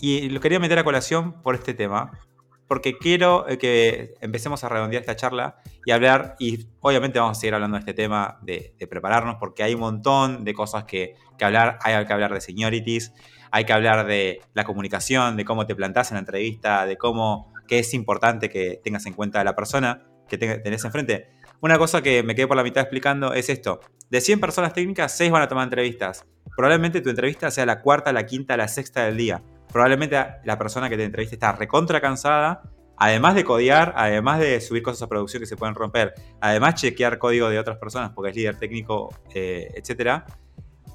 y lo quería meter a colación por este tema. Porque quiero eh, que empecemos a redondear esta charla y hablar, y obviamente vamos a seguir hablando de este tema, de, prepararnos, porque hay un montón de cosas que, que, hablar. Hay que hablar de seniorities, hay que hablar de la comunicación, de cómo te plantás en la entrevista, de cómo que es importante que tengas en cuenta a la persona que tenés enfrente. Una cosa que me quedé por la mitad explicando es esto. De 100 personas técnicas, 6 van a tomar entrevistas. Probablemente tu entrevista sea la cuarta, la quinta, la sexta del día. Probablemente la persona que te entreviste está recontra cansada, además de codear, además de subir cosas a producción que se pueden romper, además chequear código de otras personas porque es líder técnico, eh, etc.,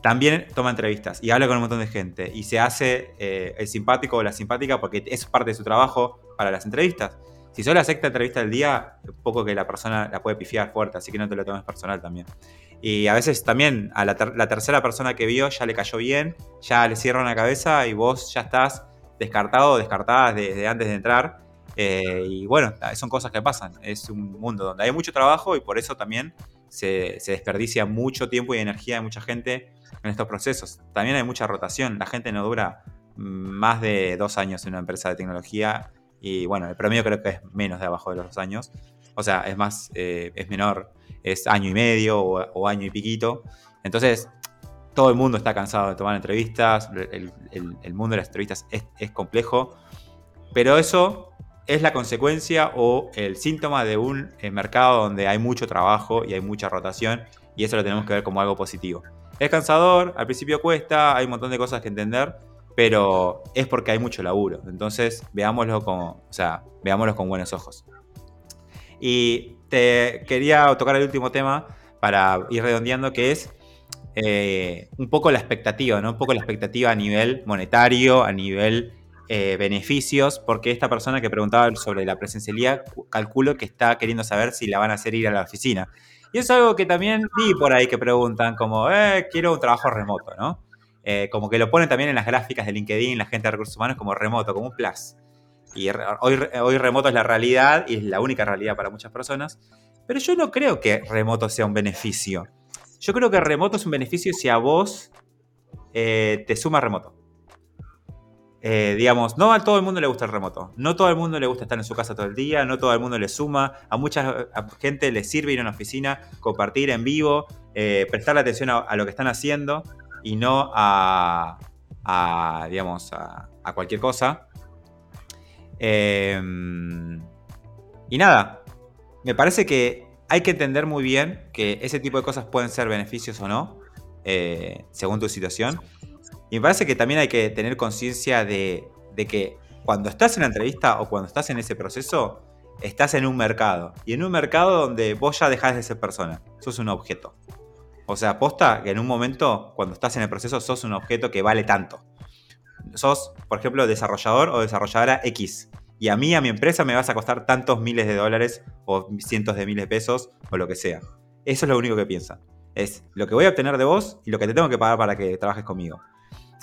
también toma entrevistas y habla con un montón de gente y se hace eh, el simpático o la simpática porque es parte de su trabajo para las entrevistas. Si solo la entrevista del día, poco que la persona la puede pifiar fuerte, así que no te lo tomes personal también. Y a veces también a la, tercera persona que vio ya le cayó bien, ya le cierran la cabeza y vos ya estás descartado o descartada desde antes de entrar. Eh, y bueno, son cosas que pasan. Es un mundo donde hay mucho trabajo y por eso también se desperdicia mucho tiempo y energía de mucha gente en estos procesos. También hay mucha rotación. La gente no dura más de dos años en una empresa de tecnología y bueno, el promedio creo que es menos de abajo de los dos años. O sea, es más, eh, es menor, es año y medio o, año y piquito. Entonces, todo el mundo está cansado de tomar entrevistas, el, mundo de las entrevistas es, complejo, pero eso es la consecuencia o el síntoma de un eh, mercado donde hay mucho trabajo y hay mucha rotación y eso lo tenemos que ver como algo positivo. Es cansador, al principio cuesta, hay un montón de cosas que entender, pero es porque hay mucho laburo. Entonces, veámoslo con, o sea, veámoslo con buenos ojos. Y te quería tocar el último tema para ir redondeando, que es eh, un poco la expectativa, ¿no? Un poco la expectativa a nivel monetario, a nivel eh, beneficios, porque esta persona que preguntaba sobre la presencialidad, calculo que está queriendo saber si la van a hacer ir a la oficina. Y es algo que también vi por ahí que preguntan, como, eh, quiero un trabajo remoto, ¿no? Eh, como que lo ponen también en las gráficas de LinkedIn, la gente de recursos humanos, como remoto, como un plus. Y hoy, remoto es la realidad y es la única realidad para muchas personas. Pero yo no creo que remoto sea un beneficio. Yo creo que remoto es un beneficio si a vos eh, te suma remoto. Eh, digamos, no a todo el mundo le gusta el remoto. No todo el mundo le gusta estar en su casa todo el día. No todo el mundo le suma. A mucha gente le sirve ir a una oficina, compartir en vivo, eh, prestarle atención a, lo que están haciendo y no a, digamos, a, cualquier cosa. Em, y nada, me parece que hay que entender muy bien que ese tipo de cosas pueden ser beneficios o no, eh, según tu situación. Y me parece que también hay que tener conciencia de, que cuando estás en la entrevista o cuando estás en ese proceso, estás en un mercado. Y en un mercado donde vos ya dejás de ser persona, sos un objeto. O sea, aposta que en un momento, cuando estás en el proceso, sos un objeto que vale tanto. Sos, por ejemplo, desarrollador o desarrolladora X y a mí, a mi empresa, me vas a costar tantos miles de dólares o cientos de miles de pesos o lo que sea. Eso es lo único que piensan. Es lo que voy a obtener de vos y lo que te tengo que pagar para que trabajes conmigo.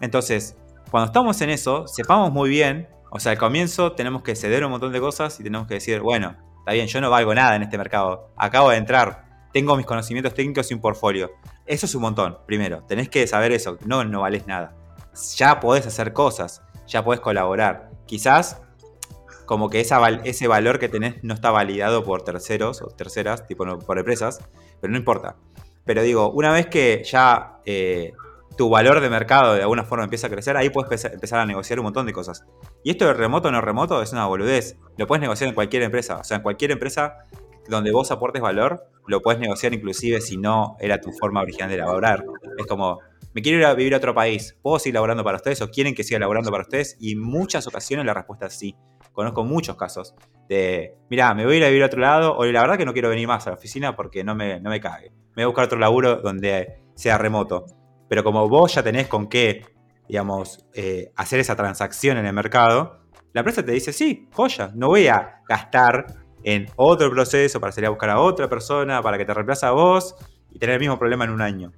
Entonces, cuando estamos en eso, sepamos muy bien, o sea, al comienzo tenemos que ceder un montón de cosas y tenemos que decir, bueno, está bien, yo no valgo nada en este mercado, acabo de entrar, tengo mis conocimientos técnicos y un portfolio. Eso es un montón, primero, tenés que saber eso, no, no vales nada. Ya podés hacer cosas, ya podés colaborar. Quizás como que ese valor que tenés no está validado por terceros o terceras, tipo por empresas, pero no importa. Pero digo, una vez que ya eh, tu valor de mercado de alguna forma empieza a crecer, ahí puedes empezar a negociar un montón de cosas. Y esto de remoto o no remoto es una boludez. Lo puedes negociar en cualquier empresa. O sea, en cualquier empresa donde vos aportes valor, lo puedes negociar inclusive si no era tu forma original de laborar. Es como, me quiero ir a vivir a otro país, ¿puedo seguir laborando para ustedes o quieren que siga laborando para ustedes? Y en muchas ocasiones la respuesta es sí conozco muchos casos de, mira, me voy a ir a vivir a otro lado, o la verdad que no quiero venir más a la oficina porque no me, no me cague. Me voy a buscar otro laburo donde sea remoto. Pero como vos ya tenés con qué, digamos, eh, hacer esa transacción en el mercado, la empresa te dice, sí, joya, no voy a gastar en otro proceso para salir a buscar a otra persona, para que te reemplace a vos y tener el mismo problema en un año.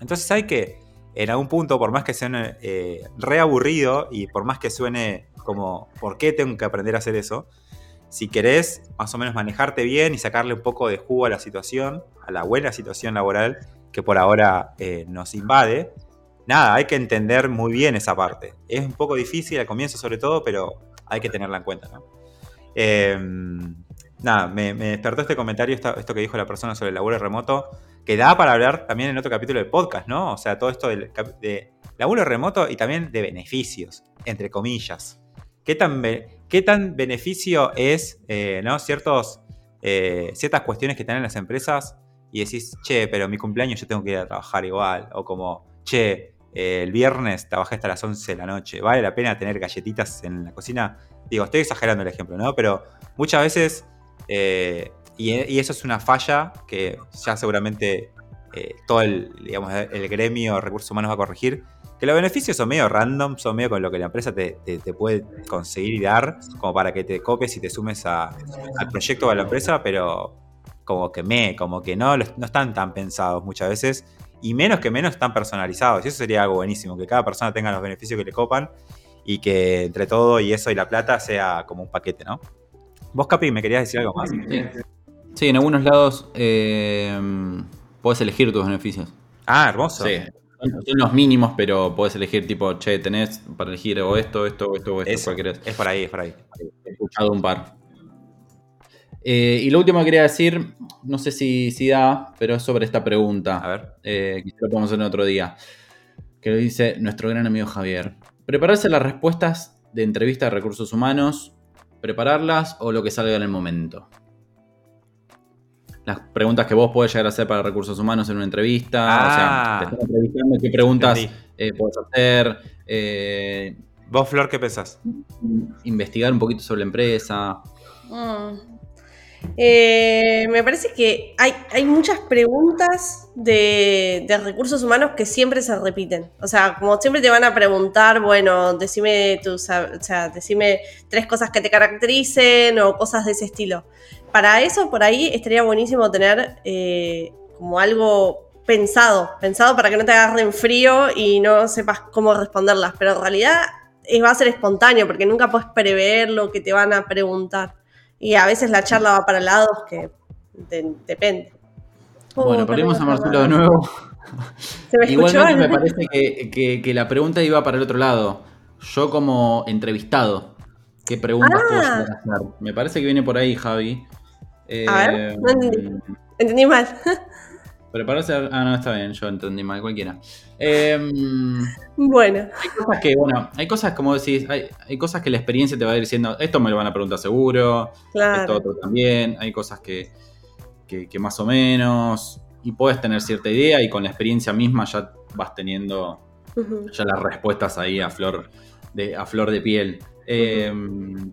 Entonces hay que, en algún punto, por más que suene eh, reaburrido y por más que suene como por qué tengo que aprender a hacer eso. Si querés más o menos manejarte bien y sacarle un poco de jugo a la situación, a la buena situación laboral que por ahora eh, nos invade, nada, hay que entender muy bien esa parte. Es un poco difícil al comienzo sobre todo, pero hay que tenerla en cuenta. Em, nada, me, despertó este comentario, esto, que dijo la persona sobre el laburo remoto, que da para hablar también en otro capítulo del podcast, ¿no? O sea, todo esto de laburo remoto y también de beneficios, entre comillas. ¿Qué tan, qué tan beneficio es, eh, ¿no? Ciertos, eh, ciertas cuestiones que tienen las empresas y decís, che, pero mi cumpleaños yo tengo que ir a trabajar igual. O como, che, el viernes trabajé hasta las 11 de la noche. ¿Vale la pena tener galletitas en la cocina? Digo, estoy exagerando el ejemplo, ¿no? Pero muchas veces, y, eso es una falla que ya seguramente todo el, digamos, el gremio recursos humanos va a corregir que los beneficios son medio random, son medio con lo que la empresa te, puede conseguir y dar, como para que te copies y te sumes al proyecto de la empresa, pero como que me, como que no, no están tan pensados muchas veces, y menos que menos están personalizados. Y eso sería algo buenísimo, que cada persona tenga los beneficios que le copan y que entre todo y eso y la plata sea como un paquete, ¿no? Vos, Capi, me querías decir algo más. Sí, en algunos lados eh, puedes elegir tus beneficios. Ah, hermoso. Sí. Son los mínimos, pero puedes elegir tipo, che, tenés para elegir o esto, esto, esto, o esto, es, Es por ahí, es por ahí. He escuchado un par. Eh, y lo último que quería decir, no sé si, si da, pero es sobre esta pregunta. A ver. Eh, quizá lo podemos hacer en otro día. Que lo dice nuestro gran amigo Javier. Prepararse las respuestas de entrevista de recursos humanos, prepararlas o lo que salga en el momento las preguntas que vos podés llegar a hacer para recursos humanos en una entrevista. o sea, te ah. están entrevistando, qué preguntas eh, podés hacer. Eh, ¿Vos, Flor, qué pensás? Investigar un poquito sobre la empresa. Mm. Eh, me parece que hay, hay muchas preguntas de, de recursos humanos que siempre se repiten. O sea, como siempre te van a preguntar, bueno, decime tus, o sea, decime tres cosas que te caractericen o cosas de ese estilo. Para eso, por ahí estaría buenísimo tener eh, como algo pensado, pensado para que no te agarren frío y no sepas cómo responderlas. Pero en realidad es, va a ser espontáneo porque nunca puedes prever lo que te van a preguntar. Y a veces la charla va para lados que de- depende. Bueno, perdimos a Marcelo de nuevo. ¿Se me escuchó? Igualmente me parece que, que- que la pregunta iba para el otro lado. Yo como entrevistado, ¿qué preguntas puedo Ah. hacer? Me parece que viene por ahí, Javi. A ver, Eh, no entendí. Entendí mal. Prepararse a- Ah, no, está bien, yo entendí mal, cualquiera. Eh, bueno, hay cosas que, bueno, hay cosas como decís, hay, hay cosas que la experiencia te va a ir diciendo, esto me lo van a preguntar seguro, esto claro. otro también, hay cosas que, que- que más o menos, y puedes tener cierta idea y con la experiencia misma ya vas teniendo ya las respuestas ahí a flor de, a flor de piel. Eh,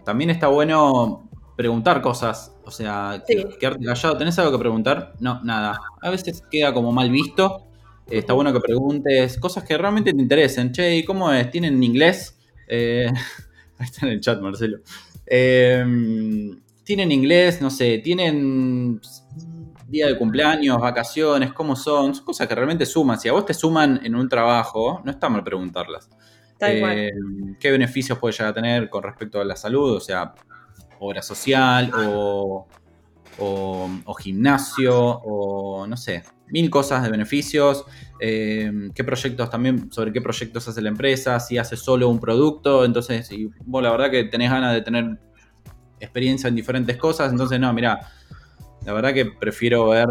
También está bueno preguntar cosas, o sea, Sí. quedarte callado. ¿Tenés algo que preguntar? No, nada. A veces queda como mal visto. Eh, está bueno que preguntes cosas que realmente te interesen. Che, ¿y cómo es? ¿Tienen inglés? Eh, ahí está en el chat, Marcelo. Eh, ¿Tienen inglés? No sé, ¿tienen día de cumpleaños, vacaciones? ¿Cómo son? Son cosas que realmente suman. Si a vos te suman en un trabajo, no está mal preguntarlas. Tal cual. Eh, ¿Qué beneficios puede llegar a tener con respecto a la salud? O sea, obra social o, o- o gimnasio o no sé, mil cosas de beneficios. Eh, ¿Qué proyectos también, sobre qué proyectos hace la empresa? Si hace solo un producto, entonces, y vos la verdad que tenés ganas de tener experiencia en diferentes cosas, entonces no, mira, la verdad que prefiero ver,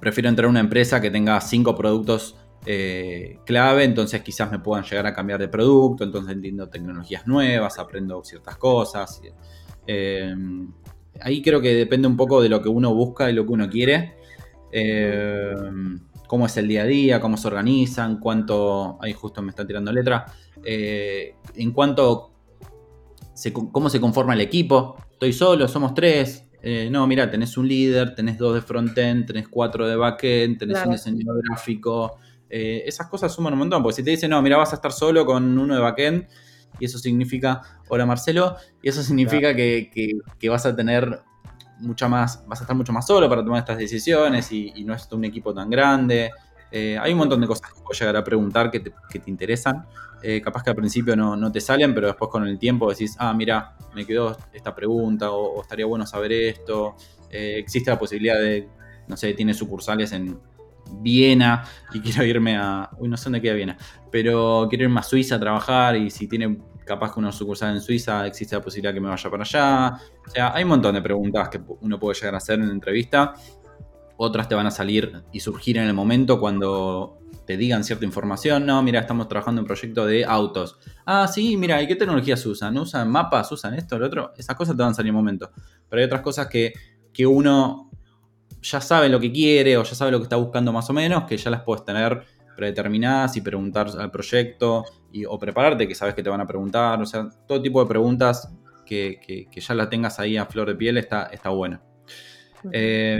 prefiero entrar a una empresa que tenga cinco productos eh, clave, entonces quizás me puedan llegar a cambiar de producto, entonces entiendo tecnologías nuevas, aprendo ciertas cosas. Eh, ahí creo que depende un poco de lo que uno busca y lo que uno quiere. Eh, cómo es el día a día, cómo se organizan, cuánto. Ahí justo me está tirando letra. eh, en cuanto. se- cómo se conforma el equipo. Estoy solo, somos tres. Eh, no, mira, tenés un líder, tenés dos de frontend, tenés cuatro de backend, tenés Claro. un diseñador gráfico. Eh, esas cosas suman un montón, porque si te dicen, no, mira, vas a estar solo con uno de backend, y eso significa, hola Marcelo, y eso significa que, que- que vas a tener mucha más, vas a estar mucho más solo para tomar estas decisiones y, y no es un equipo tan grande. Eh, hay un montón de cosas que puedes llegar a preguntar que te, que te interesan. Eh, capaz que al principio no, no te salen, pero después con el tiempo decís, ah, mira, me quedó esta pregunta o, o estaría bueno saber esto. Eh, existe la posibilidad de, no sé, tiene sucursales en Viena y quiero irme a, uy, no sé dónde queda Viena, pero quiero irme a Suiza a trabajar y si tiene capaz que una sucursal en Suiza, existe la posibilidad que me vaya para allá. O sea, hay un montón de preguntas que uno puede llegar a hacer en la entrevista. Otras te van a salir y surgir en el momento cuando te digan cierta información. No, mira, estamos trabajando en un proyecto de autos. Ah, sí, mira, ¿y qué tecnologías usan? ¿Usan mapas? ¿Usan esto, lo otro? Esas cosas te van a salir en el momento. Pero hay otras cosas que, que uno ya sabe lo que quiere o ya sabe lo que está buscando más o menos, que ya las puedes tener predeterminadas y preguntar al proyecto y, o prepararte, que sabes que te van a preguntar. O sea, todo tipo de preguntas que, que- que ya la tengas ahí a flor de piel está, está bueno. Eh,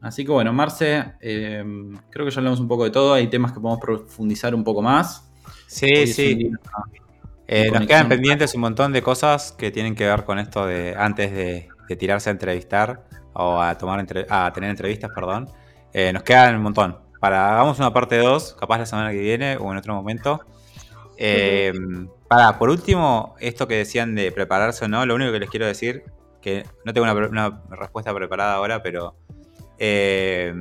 así que bueno, Marce, eh, creo que ya hablamos un poco de todo. Hay temas que podemos profundizar un poco más. Sí, sí. Eh, nos quedan pendientes un montón de cosas que tienen que ver con esto de antes de, de tirarse a entrevistar o a tomar entre- a tener entrevistas, perdón. Eh, nos quedan un montón. Para hagamos una parte 2, capaz la semana que viene o en otro momento. Eh, Para, por último, esto que decían de prepararse o no, lo único que les quiero decir, que no tengo una, una respuesta preparada ahora, pero eh,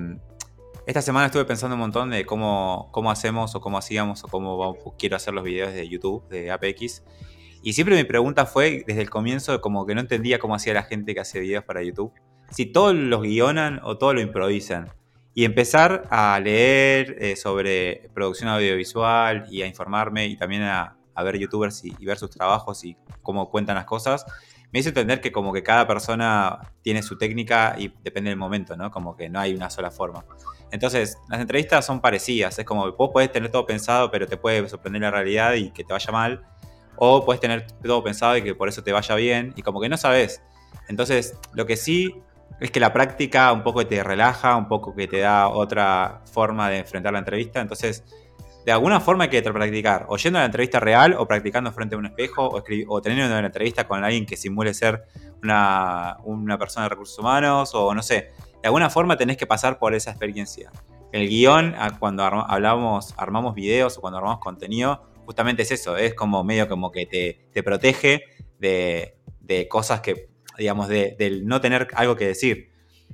esta semana estuve pensando un montón de cómo, cómo hacemos o cómo hacíamos o cómo vamos- quiero hacer los videos de YouTube, de APX. Y siempre mi pregunta fue, desde el comienzo, como que no entendía cómo hacía la gente que hace videos para YouTube. Si todos los guionan o todos lo improvisan. Y empezar a leer eh, sobre producción audiovisual y a informarme y también a, ver youtubers y, y ver sus trabajos y cómo cuentan las cosas, me hizo entender que como que cada persona tiene su técnica y depende del momento, ¿no? Como que no hay una sola forma. Entonces, las entrevistas son parecidas, es como vos podés tener todo pensado, pero te puede sorprender la realidad y que te vaya mal. o puedes tener todo pensado y que por eso te vaya bien, y como que no sabes. Entonces, lo que sí es que la práctica un poco te relaja, un poco que te da otra forma de enfrentar la entrevista. Entonces, de alguna forma hay que practicar, o yendo la entrevista real, o practicando frente a un espejo, o, teniendo una entrevista con alguien que simule ser una, una, persona de recursos humanos, o no sé. De alguna forma tenés que pasar por esa experiencia. El guion, cuando hablamos, armamos videos o cuando armamos contenido, justamente es eso, es como medio como que te, te protege de, de cosas que digamos, de, del no tener algo que decir.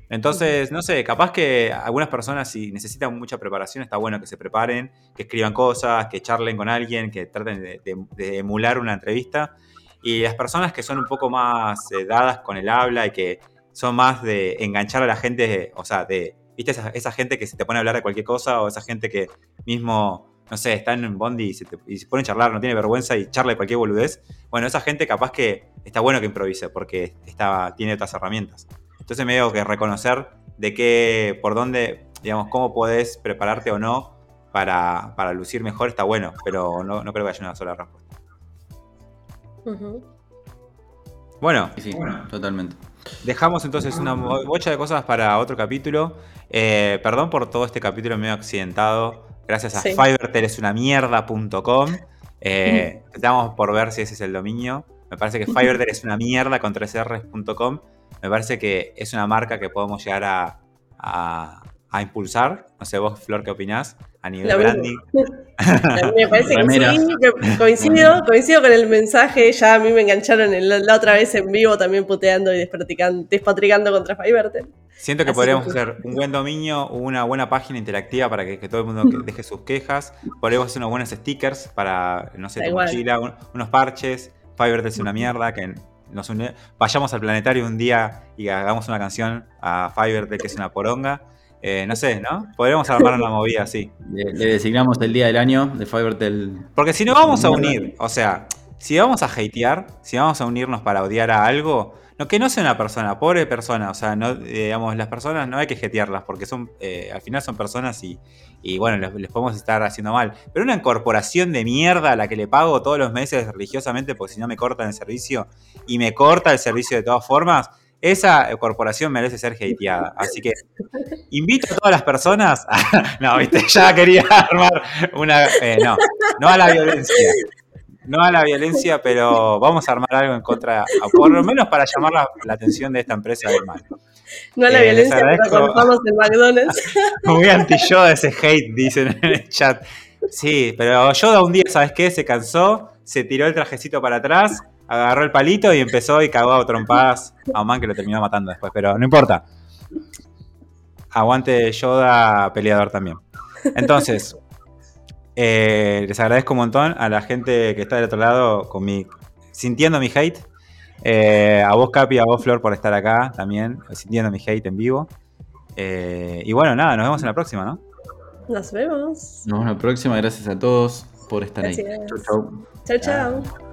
Entonces, no sé, capaz que algunas personas si necesitan mucha preparación, está bueno que se preparen, que escriban cosas, que charlen con alguien, que traten de, emular una entrevista. Y las personas que son un poco más eh, dadas con el habla y que son más de enganchar a la gente, o sea, de, ¿viste? Esa, esa gente que se te pone a hablar de cualquier cosa o esa gente que mismo no sé, está en un bondi y se, pone a charlar, no tiene vergüenza y charla de cualquier boludez. Bueno, esa gente capaz que está bueno que improvise porque está, tiene otras herramientas. Entonces me digo que reconocer de qué, por dónde, digamos, cómo podés prepararte o no para, lucir mejor está bueno, pero no, creo que haya una sola respuesta. Bueno, sí, bueno, totalmente. Dejamos entonces una bocha de cosas para otro capítulo. Eh, perdón por todo este capítulo medio accidentado. Gracias a sí. es una mierda.com. Eh, estamos por ver si ese es el dominio. Me parece que Fiverr es una mierda con 3rs.com. Me parece que es una marca que podemos llegar a, a impulsar. No sé, vos, Flor, ¿qué opinás? A nivel branding. me parece que sí, coincido, coincido con el mensaje. Ya a mí me engancharon la otra vez en vivo también puteando y despatricando contra Fiverr. Siento que podríamos hacer un buen dominio, una buena página interactiva para que, todo el mundo deje sus quejas. Podríamos hacer unos buenos stickers para, no sé, tu mochila, unos parches. Fiverr es una mierda, que nos vayamos al planetario un día y hagamos una canción a Fiverr que es una poronga. Eh, no sé, ¿no? Podríamos armar una movida así. Le, designamos el día del año de Fivertel. Porque si no vamos a unir, o sea, si vamos a hatear, si vamos a unirnos para odiar a algo, no que no sea una persona, pobre persona, o sea, no, digamos, las personas no hay que hatearlas porque son, eh, al final son personas y, y bueno, les, les, podemos estar haciendo mal. Pero una corporación de mierda a la que le pago todos los meses religiosamente porque si no me cortan el servicio y me corta el servicio de todas formas, esa corporación merece ser hateada. Así que invito a todas las personas. A, no, viste, ya quería armar una. Eh, no, no a la violencia. No a la violencia, pero vamos a armar algo en contra, por lo menos para llamar la, atención de esta empresa del mal. No a la eh, violencia, pero compramos en McDonald's. Muy anti Yoda ese hate, dicen en el chat. Sí, pero Yoda un día, ¿sabes qué? Se cansó, se tiró el trajecito para atrás agarró el palito y empezó y cagó a trompadas a man que lo terminó matando después, pero no importa. Aguante Yoda peleador también. Entonces, eh, les agradezco un montón a la gente que está del otro lado con mi, sintiendo mi hate. Eh, a vos, Capi, a vos, Flor, por estar acá también, sintiendo mi hate en vivo. Eh, y bueno, nada, nos vemos en la próxima, ¿no? Nos vemos. Nos vemos en la próxima. Gracias a todos por estar ahí. Chau, chau. Chau, chau.